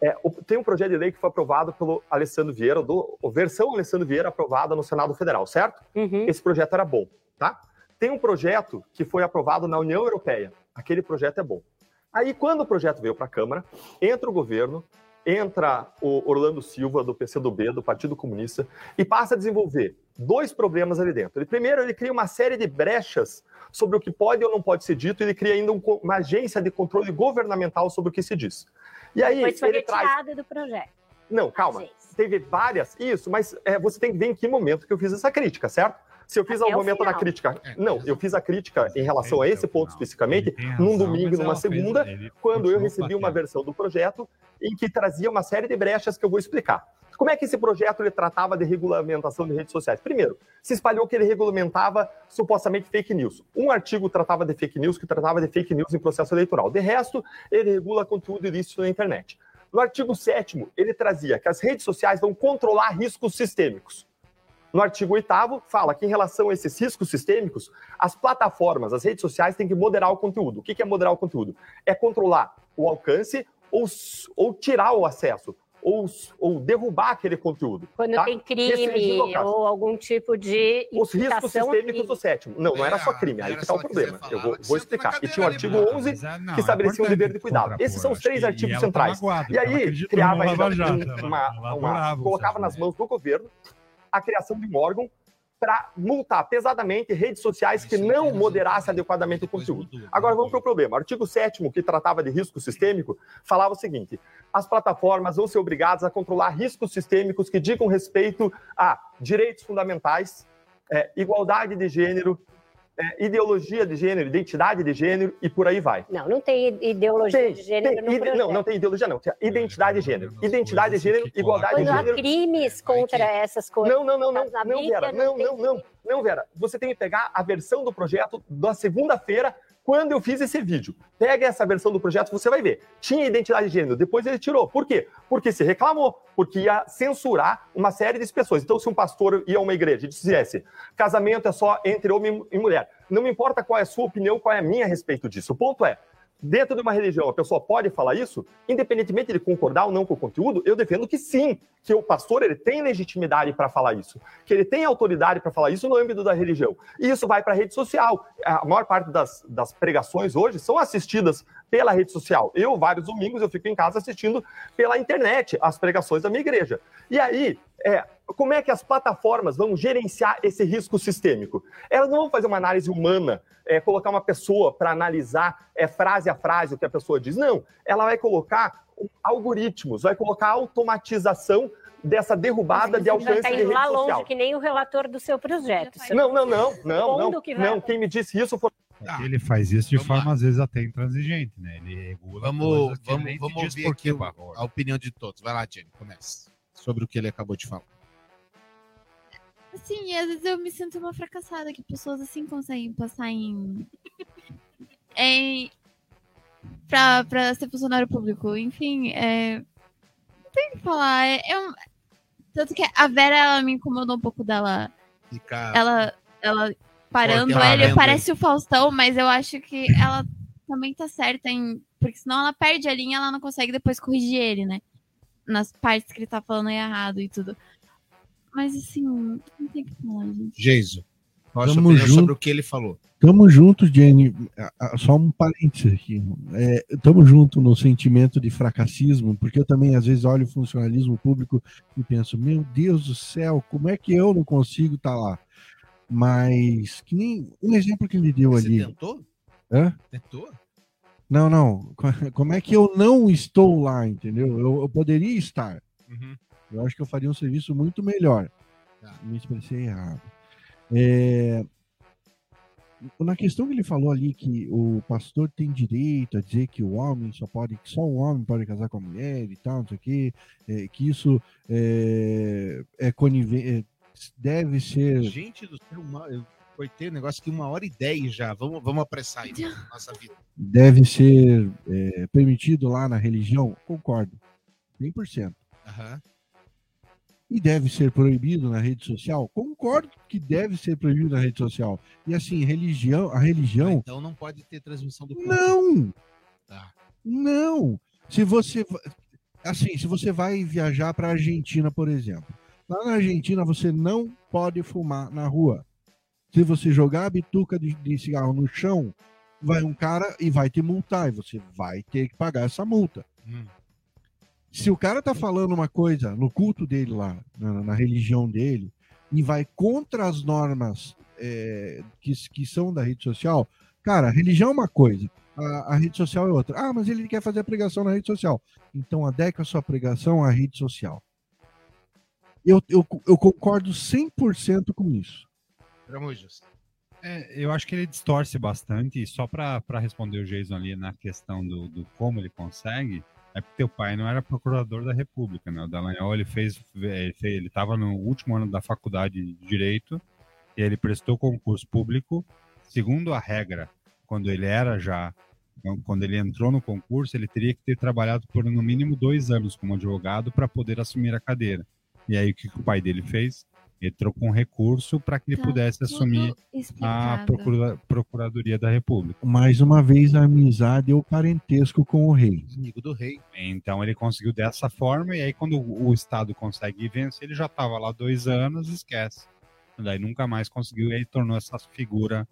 É, tem um projeto de lei que foi aprovado pelo Alessandro Vieira, do, a versão Alessandro Vieira aprovada no Senado Federal, certo? Esse projeto era bom, tá? Tem um projeto que foi aprovado na União Europeia. Aquele projeto é bom. Aí, quando o projeto veio para a Câmara, entra o governo, entra o Orlando Silva, do PCdoB, do Partido Comunista, e passa a desenvolver dois problemas ali dentro. Ele, primeiro, ele cria uma série de brechas sobre o que pode ou não pode ser dito, e ele cria ainda um uma agência de controle governamental sobre o que se diz. E aí, Depois foi ele traz. retirada do projeto. Não, calma. Teve várias, isso, mas é, você tem que ver em que momento que eu fiz essa crítica, certo? Se eu fiz Até ao o momento da final. crítica. Não, eu fiz a crítica em relação a esse ponto especificamente num domingo e numa segunda, quando eu recebi uma versão do projeto em que trazia uma série de brechas que eu vou explicar. Como é que esse projeto ele tratava de regulamentação de redes sociais? Primeiro, se espalhou que ele regulamentava supostamente fake news. Um artigo tratava de fake news, que tratava de fake news em processo eleitoral. De resto, ele regula conteúdo ilícito na internet. No artigo 7 ele trazia que as redes sociais vão controlar riscos sistêmicos. No artigo 8 fala que em relação a esses riscos sistêmicos, as plataformas, as redes sociais têm que moderar o conteúdo. O que é moderar o conteúdo? É controlar o alcance ou, ou tirar o acesso, ou, ou derrubar aquele conteúdo. Quando tá? tem crime caso. ou algum tipo de Os riscos sistêmicos crime. do sétimo. Não, não era só crime, aí que está o problema. Eu vou, vou explicar. E tinha o artigo 11 não, que estabelecia é o dever de cuidado. contrapor, Esses são os três artigos tá centrais. E aí criava um- uma, o colocava nas mãos do governo a criação de um órgão para multar pesadamente redes sociais que não moderassem adequadamente o conteúdo. Agora vamos para o problema. O artigo 7 que tratava de risco sistêmico, falava o seguinte: as plataformas vão ser obrigadas a controlar riscos sistêmicos que digam respeito a direitos fundamentais, é, igualdade de gênero, é, ideologia de gênero, identidade de gênero e por aí vai. Não, não tem ideologia de gênero Tem no ide- não, não tem ideologia, não. Tem identidade de gênero. Identidade de gênero, igualdade de Quando há gênero. crimes contra essas coisas. Não, não, não, não, não, Vera, não, não, não, não, Vera. Você tem que pegar a versão do projeto da segunda-feira, quando eu fiz esse vídeo. Pega essa versão do projeto, você vai ver. Tinha identidade de gênero, depois ele tirou. Por quê? Porque se reclamou, porque ia censurar uma série de pessoas. Então, se um pastor ia a uma igreja e dissesse casamento é só entre homem e mulher, não me importa qual é a sua opinião, qual é a minha a respeito disso. O ponto é, Dentro de uma religião, a pessoa pode falar isso, independentemente de concordar ou não com o conteúdo, eu defendo que sim, que o pastor ele tem legitimidade para falar isso, que ele tem autoridade para falar isso no âmbito da religião. E isso vai para a rede social. A maior parte das, das pregações hoje são assistidas pela rede social. Eu, vários domingos, eu fico em casa assistindo pela internet as pregações da minha igreja. E aí, é, como é que as plataformas vão gerenciar esse risco sistêmico? Elas não vão fazer uma análise humana, é, colocar uma pessoa para analisar é, frase a frase o que a pessoa diz. Não, ela vai colocar algoritmos, vai colocar automatização dessa derrubada de Você alcance tá de rede lá social. longe, que nem o relator do seu projeto. Você Não, não, não, não, não, que vai- não. Quem me disse isso foi. Ele faz isso de forma, às vezes, até intransigente, né? Ele regula. Vamos, vamos, vamos ouvir aqui a opinião de todos. Vai lá, Jenny, comece. Sobre o que ele acabou de falar. E às vezes eu me sinto uma fracassada que pessoas assim conseguem passar em. em pra, pra ser funcionário público. Enfim, é. Não tem o que falar. É, é um- Tanto que a Vera, ela me incomodou um pouco dela. Ficar Ela, ela parando ele, parece o Faustão, mas eu acho que ela também tá certa em. Porque senão ela perde a linha, ela não consegue depois corrigir ele, né? Nas partes que ele tá falando errado e tudo. Mas assim, não tem o que falar, gente. Geiso, qual a sua Tamo opinião junto. sobre o que ele falou? Tamo junto, Jenny. Só um parênteses aqui. É, tamo junto no sentimento de fracassismo, porque eu também às vezes olho o funcionalismo público e penso, meu Deus do céu, como é que eu não consigo estar lá? Mas que nem um exemplo que ele deu Você ali. tentou? Hã? Tentou? Não, não. Co- Como é que eu não estou lá, entendeu? Eu, eu poderia estar. Uhum. Eu acho que eu faria um serviço muito melhor. Tá. Me expressei errado. É, Na questão que ele falou ali que o pastor tem direito a dizer que o homem só pode, que só um homem pode casar com a mulher e tal, não sei o quê, é, que isso é, é conivente, deve ser. Gente do céu, uma, eu cortei o negócio aqui uma hora e dez já. Vamos, vamos apressar aí na nossa vida. deve ser é, permitido lá na religião, concordo, 100%. Aham. E deve ser proibido na rede social, concordo que deve ser proibido na rede social. E assim, religião, a religião, Então não pode ter transmissão do culto. não, Tá. não. Se você, assim, se você vai viajar para Argentina, por exemplo, lá na Argentina você não pode fumar na rua. Se você jogar a bituca de, de cigarro no chão, vai um cara e vai te multar e você vai ter que pagar essa multa. Hum. Se o cara tá falando uma coisa no culto dele lá, na, na religião dele, e vai contra as normas é, que, que são da rede social, cara, a religião é uma coisa, a, a rede social é outra. Ah, mas ele quer fazer a pregação na rede social. Então adequa a sua pregação à rede social. Eu, eu, eu concordo 100% com isso. Tramujas. É, eu acho que ele distorce bastante, e só para responder o Jason ali na questão do, do como ele consegue, é porque teu pai não era procurador da República, né? O Dallagnol, ele fez, ele estava no último ano da faculdade de Direito, e ele prestou concurso público, segundo a regra, quando ele era já, quando ele entrou no concurso, ele teria que ter trabalhado por no mínimo dois anos como advogado para poder assumir a cadeira. E aí o que, que o pai dele fez? Ele trocou um recurso para que ele Tá pudesse assumir a explicado. procura- Procuradoria da República. Mais uma vez, a amizade ou parentesco com o rei. Amigo do rei. Então ele conseguiu dessa forma, e aí quando o Estado consegue vencer, ele já estava lá dois anos, esquece. Daí nunca mais conseguiu, e aí tornou essa figura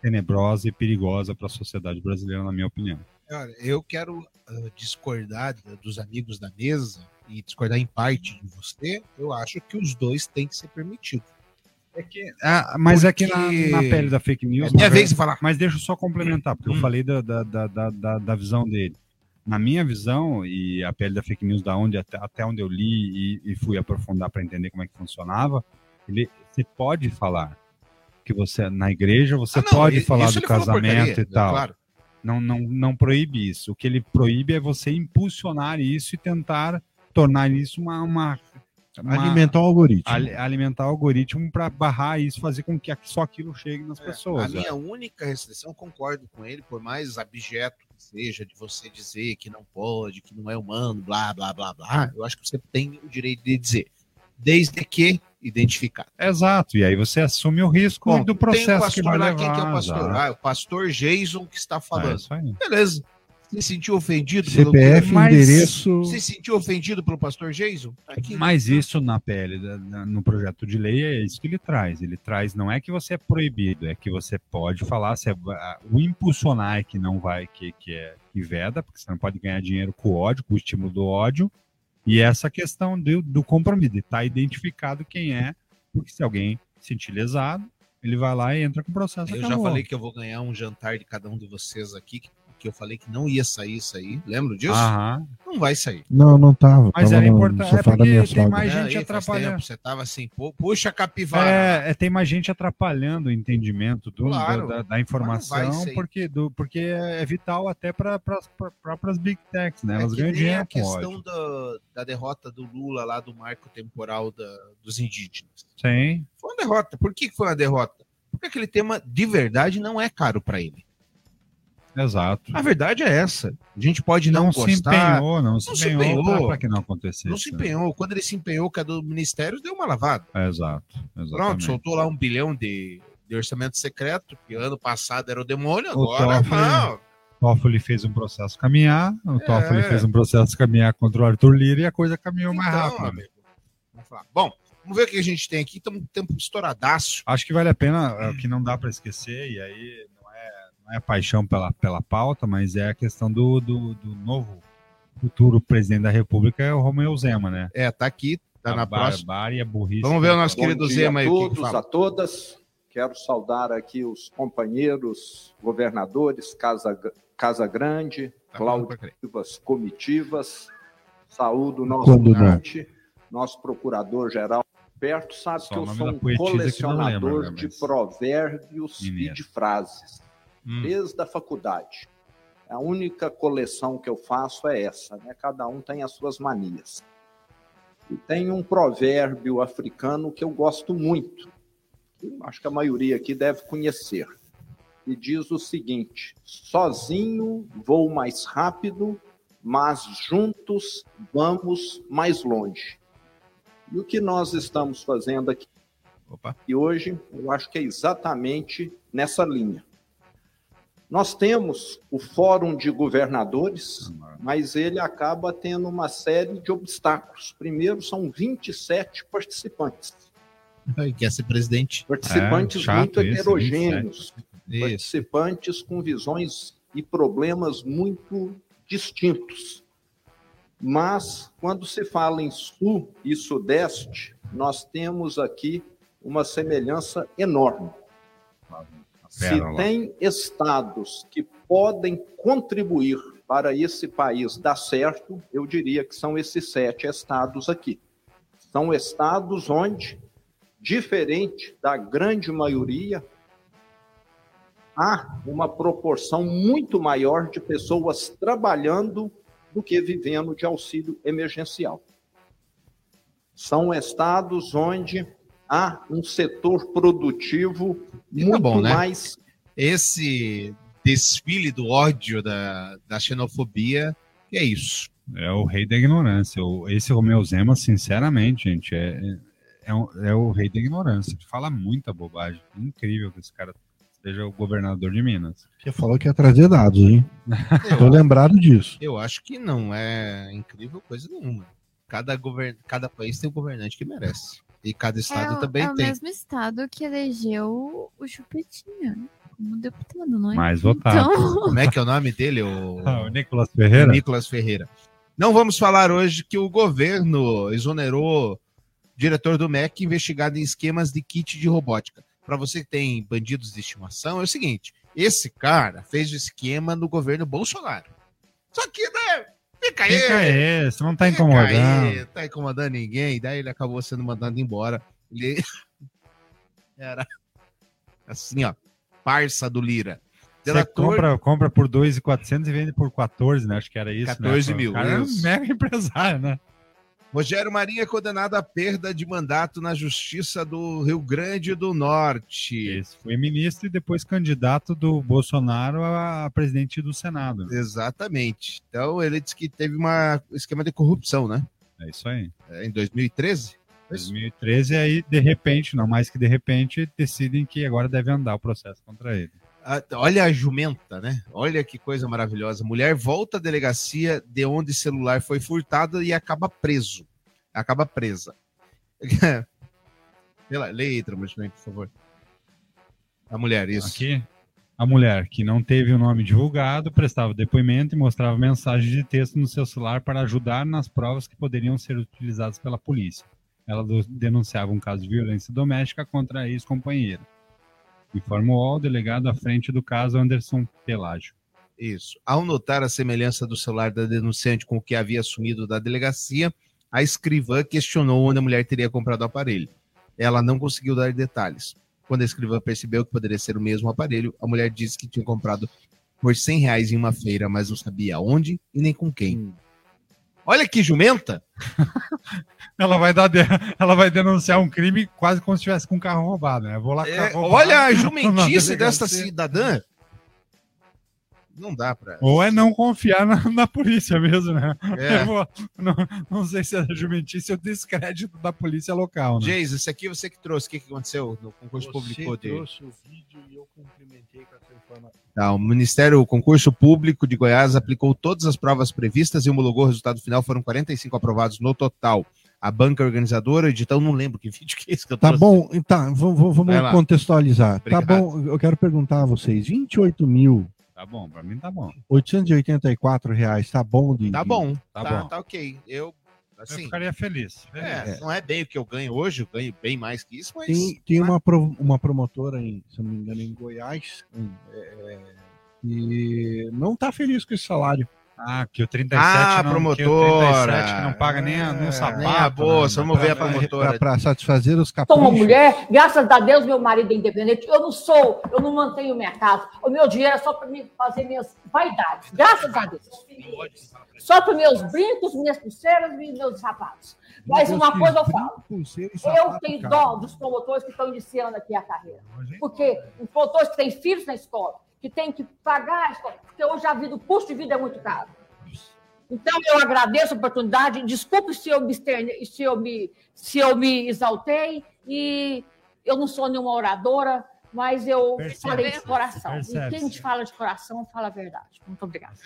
tenebrosa e perigosa para a sociedade brasileira, na minha opinião. Olha, eu quero ah, discordar da- dos amigos da mesa e discordar em parte de você. Eu acho que os dois têm que ser permitidos. É que, Ah, mas é que na, Porque- na pele da fake news. É minha vez de falar. Mas deixa eu só complementar, porque eu falei da, da, da, da, da- visão dele. Na minha visão, e a pele da fake news, da onde, até, até onde eu li e, e fui aprofundar para entender como é que funcionava, ele, você pode falar que você, na igreja, você Ah, não, pode falar do casamento porcaria, e tal. claro. Não, não, não proíbe isso. O que ele proíbe é você impulsionar isso e tentar tornar isso uma. uma, uma- Alimentar o algoritmo. ali- alimentar o algoritmo para barrar isso, fazer com que só aquilo chegue nas pessoas. É, A minha é. única restrição, concordo com ele, por mais abjeto que seja de você dizer que não pode, que não é humano, blá, blá, blá, blá, eu acho que você tem o direito de dizer, desde que identificado. Exato, e aí você assume o risco Bom, do processo pastor que vai levar. quem que é o pastor? Ah, é o pastor Jason que está falando. É isso aí. Beleza. Se sentiu ofendido CPF, Mas- endereço. Se sentiu ofendido pelo pastor Jason? Tá aqui. Mas isso na pele, no projeto de lei, é isso que ele traz. Ele traz, não é que você é proibido, é que você pode falar, se é- o impulsionar é que não vai, que, que é que veda, porque você não pode ganhar dinheiro com o ódio, com o estímulo do ódio, E essa questão do, do compromisso, de estar identificado quem é, porque se alguém se sentir lesado, ele vai lá e entra com o processo. Eu já acabou. falei que eu vou ganhar um jantar de cada um de vocês aqui, que, que eu falei que não ia sair isso aí. Lembra disso? Aham. Não vai sair. Não, não tava. Mas tava era importante, é porque tem sogra. mais É, gente aí, atrapalhando. tempo, Você tava assim, "Pu- puxa capivara. É, é, tem mais gente atrapalhando o entendimento do, Claro, do- da, da informação, porque, do, porque é vital até para as próprias big techs, né? É Elas que ganham dinheiro a questão da, da derrota do Lula lá do marco temporal da- dos indígenas. Sim. Foi uma derrota. Por que que foi uma derrota? Porque aquele tema de verdade não é caro para ele. Exato. A verdade é essa. A gente pode não, Não se gostar. empenhou, não se empenhou para que não acontecesse. Não se empenhou. Quando ele se empenhou, que a do Ministério deu uma lavada. É, exato. Pronto, Exatamente. soltou lá um bilhão de, de orçamento secreto, que ano passado era o demônio, O agora Toffoli, não. Toffoli fez um processo caminhar, o Toffoli É. fez um processo caminhar contra o Arthur Lira e a coisa caminhou mais Então, rápido. amigo, vamos falar. Bom, vamos ver o que a gente tem aqui. Estamos com tempo estouradaço. Acho que vale a pena, é, o que não dá para esquecer, e aí não é, é paixão pela, pela pauta, mas é a questão do, do, do novo futuro presidente da República, é o Romeu Zema, né? É, tá aqui, tá a na próxima. barbárie e a burrice. Vamos ver o nosso Bom querido dia Zema aí. a todos, fala. a todas. Quero saudar aqui os companheiros governadores Casa, Casa Grande, Tá Cláudio Comitivas. Saúdo o nosso? Dante, nosso procurador-geral perto, sabe Só que eu sou um não colecionador lembra, né, de mas- provérbios e de frases, Hum. desde a faculdade. A única coleção que eu faço é essa, né? Cada um tem as suas manias. E tem um provérbio africano que eu gosto muito, que acho que a maioria aqui deve conhecer. E diz o seguinte: sozinho vou mais rápido, mas juntos vamos mais longe. E o que nós estamos fazendo aqui Opa. e hoje, eu acho que é exatamente nessa linha. Nós temos o Fórum de Governadores, mas ele acaba tendo uma série de obstáculos. Primeiro, são 27 participantes. Ai, Quer ser presidente? Participantes É, chato muito isso, heterogêneos, 27. participantes com visões e problemas muito distintos. Mas, quando se fala em Sul e Sudeste, nós temos aqui uma semelhança enorme. Se tem estados que podem contribuir para esse país dar certo, eu diria que são esses sete estados aqui. São estados onde, diferente da grande maioria, há uma proporção muito maior de pessoas trabalhando do que vivendo de auxílio emergencial. São estados onde há um setor produtivo muito bom, né? mais Esse desfile do ódio da, da xenofobia, é isso. É o rei da ignorância. O- Esse Romeu Zema, sinceramente, gente, é, é, o- é o rei da ignorância. Ele fala muita bobagem. Incrível que esse cara seja o governador de Minas. Você falou que ia trazer dados, hein? Tô lembrado disso. Eu acho que não é incrível coisa nenhuma. Cada, govern... cada país tem um governante que merece. E cada estado é o, também é o tem. mesmo estado que elegeu o Chupetinha como deputado, não é? Mais votado. Então, Como é que é o nome dele? O, Ah, o Nicolas Ferreira? Nicolas Ferreira. Não vamos falar hoje que o governo exonerou diretor do MEC investigado em esquemas de kit de robótica. Para você que tem bandidos de estimação, é o seguinte: esse cara fez o esquema no governo Bolsonaro. Só que, né? Fica aí. Fica aí, você não tá Fica incomodando. aí, tá incomodando ninguém. Daí ele acabou sendo mandado embora. Ele era assim, ó, parça do Lira. Você compra, compra por 2,400 e vende por 14, né? Acho que era isso. 14 né? mil, O cara é um mega empresário, né? Rogério Marinho é condenado à perda de mandato na Justiça do Rio Grande do Norte. Esse foi ministro e depois candidato do Bolsonaro a presidente do Senado. Exatamente. Então ele disse que teve um esquema de corrupção, né? É isso aí. É, em 2013. 2013, aí, de repente, não mais que de repente, decidem que agora deve andar o processo contra ele. Olha a jumenta, né? Olha que coisa maravilhosa. Mulher volta à delegacia de onde celular foi furtado e acaba preso. Acaba presa. Lá, leia aí, Tramontinho, por favor. A mulher, isso. Aqui? A mulher, que não teve o nome divulgado, prestava depoimento e mostrava mensagem de texto no seu celular para ajudar nas provas que poderiam ser utilizadas pela polícia. Ela denunciava um caso de violência doméstica contra a ex-companheira. Informou ao delegado à frente do caso Anderson Pelágio. Isso. Ao notar a semelhança do celular da denunciante com o que havia assumido da delegacia, a escrivã questionou onde a mulher teria comprado o aparelho. Ela não conseguiu dar detalhes. Quando a escrivã percebeu que poderia ser o mesmo aparelho, a mulher disse que tinha comprado por 100 reais em uma feira, mas não sabia onde e nem com quem. Olha que jumenta! Ela vai, dar ela vai denunciar um crime quase como se estivesse com um carro roubado, né? Vou lá É, olha a jumentice desta cidadã. Não dá pra. Ou é não confiar na, na polícia mesmo, né? É. Eu vou- não, não sei se é jumentice ou descrédito da polícia local, né? Jason, esse aqui você que trouxe. O que, que aconteceu no concurso público de. trouxe o vídeo e eu complementei com essa informação. Tá, o Ministério o Concurso Público de Goiás aplicou todas as provas previstas e homologou o resultado final. Foram 45 aprovados no total. A banca organizadora, edital, não lembro que vídeo que é esse que eu Tá trouxe. bom, tá, vamos, vamos contextualizar. Tá Obrigado. bom, eu quero perguntar a vocês: 28 mil Tá bom, pra mim tá bom. 884 reais, tá bom? Tá bom, Tá tá, bom. tá ok. Eu, Eu assim, ficaria feliz. é, feliz. não é bem o que eu ganho hoje, eu ganho bem mais que isso, mas Tem, tem uma, pro- uma promotora, em, se eu não me engano, em Goiás, em, é, é, que não tá feliz com esse salário. Ah, que o 37 Ah, não, promotora. Que o 37 não paga nem, a, nem o sapato. nem a bolsa, né? vamos ver a promotora. Para satisfazer os Sou uma caprichos. mulher, graças a Deus, meu marido é independente. Eu não sou, eu não mantenho minha casa. O meu dinheiro é só para mim fazer minhas vaidades. Graças a Deus. Só para meus brincos, minhas pulseiras e meus sapatos. Mas uma coisa eu falo. Eu tenho dó dos promotores que estão iniciando aqui a carreira. Porque os promotores que têm filhos na escola, que têm que pagar porque hoje a vida, o custo de vida é muito caro. Então, eu agradeço a oportunidade. Desculpe se eu me, externe- se eu me, se eu me exaltei. E eu não sou nenhuma oradora, mas eu Percebe. falei de coração. Percebe. E quem te fala de coração, fala a verdade. Muito obrigada.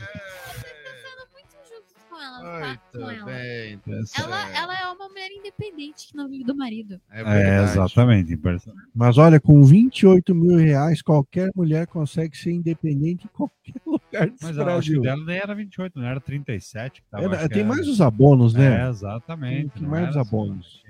Com ela, tá? Com ela. bem, tá Ela, ela é uma mulher independente que não vive do marido. É É, exatamente. Mas olha, com 28 mil reais, qualquer mulher consegue ser independente em qualquer lugar desse Mas eu acho que Brasil. o dela nem era 28, não era 37. que tava, Era- tem era- mais os abonos, né? É, exatamente. Tem mais os assim. abonos.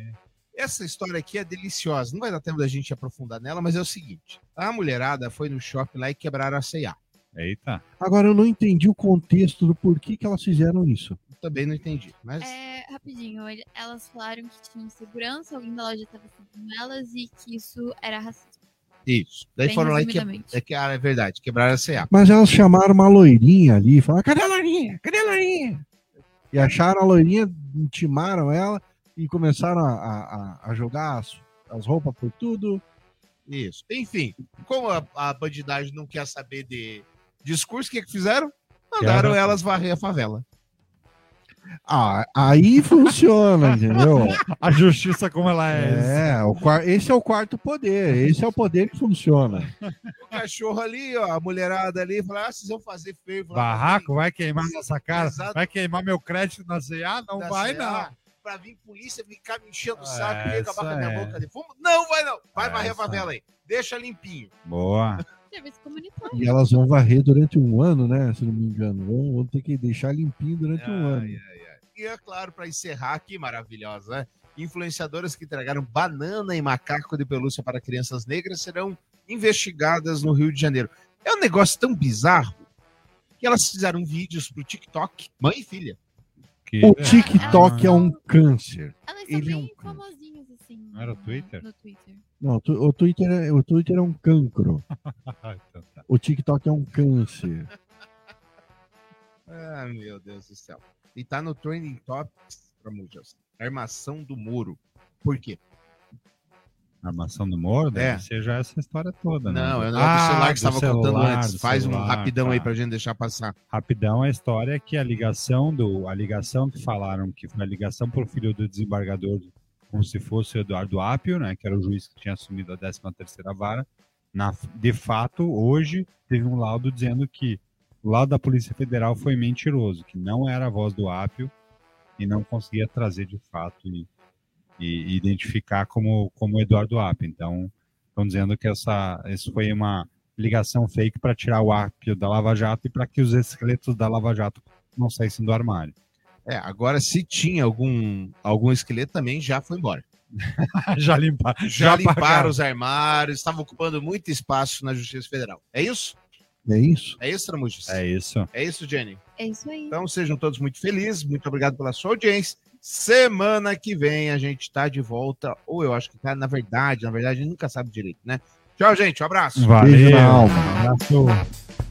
Essa história aqui é deliciosa. Não vai dar tempo da gente aprofundar nela, mas é o seguinte: a mulherada foi no shopping lá e quebraram a C&A. Eita. Agora, eu não entendi o contexto do porquê que elas fizeram isso. Também não entendi. Mas É, rapidinho, elas falaram que tinham segurança, alguém da loja estava seguindo elas e que isso era racismo. isso. Daí Bem foram lá e que... é, que, ah, é verdade, quebraram a C&A. Mas elas chamaram uma loirinha ali e falaram: cadê a loirinha? Cadê a loirinha? E acharam a loirinha, intimaram ela e começaram a, a- a- a jogar as, as roupas por tudo. Isso. Enfim, como a, a bandidagem não quer saber de discurso, o que, que fizeram? Mandaram elas varrer a favela. Ah, aí funciona, entendeu? A justiça como ela é. É, o esse é o quarto poder. Esse é o poder que funciona. O cachorro ali, ó, a mulherada ali, falaram: ah, vocês vão fazer feio. Barraco vai queimar nossa cara, Exato. vai queimar meu crédito na CA? Não da vai, C&A, não. Pra vir polícia ficar me enchendo o saco É, e acabar com a minha é. boca de fumo. Não, vai não. Vai varrer a favela aí. Deixa limpinho. Boa. Serviço comunitário. E elas vão varrer durante um ano, né? Se não me engano. Vão, vão ter que deixar limpinho durante um ano. E é claro, para encerrar aqui, maravilhosa, né? Influenciadoras que entregaram banana e macaco de pelúcia para crianças negras serão investigadas no Rio de Janeiro. É um negócio tão bizarro que elas fizeram vídeos pro TikTok, mãe e filha. Que- O TikTok é um câncer. Elas são Ele é um bem famosinhas, assim. Não era o Twitter? No Twitter. Não, o Twitter, é, o Twitter é um cancro. Então tá. O TikTok é um câncer. Ah, meu Deus do céu. E tá no Trending Topics, pra muitos. Armação do muro. Por quê? Armação do Moro deve É. ser já essa história toda, né? Não, é o Ah, do celular que estava contando antes. Faz um celular, rapidão aí tá. pra gente deixar passar. Rapidão, a história é que a ligação do a ligação que falaram que foi a ligação por filho do desembargador como se fosse o Eduardo Apio, né, que era o juiz que tinha assumido a 13ª vara. Na, de fato, hoje teve um laudo dizendo que o laudo da Polícia Federal foi mentiroso, que não era a voz do Apio e não conseguia trazer de fato e, e- e identificar como como Eduardo Apio. Então, estão dizendo que essa isso foi uma ligação fake para tirar o ápio da Lava Jato e para que os esqueletos da Lava Jato não saíssem do armário. É, agora se tinha algum, algum esqueleto também já foi embora. já limpar, Já, já limparam os armários, estavam ocupando muito espaço na Justiça Federal. É isso? É isso? É isso, Tramujas? É isso. É isso, Jenny? É isso aí. Então sejam todos muito felizes, muito obrigado pela sua audiência. Semana que vem a gente está de volta, ou eu acho que tá, na verdade, na verdade, a gente nunca sabe direito, né? Tchau, gente, um abraço. Valeu. Beijo na alma. Abraço.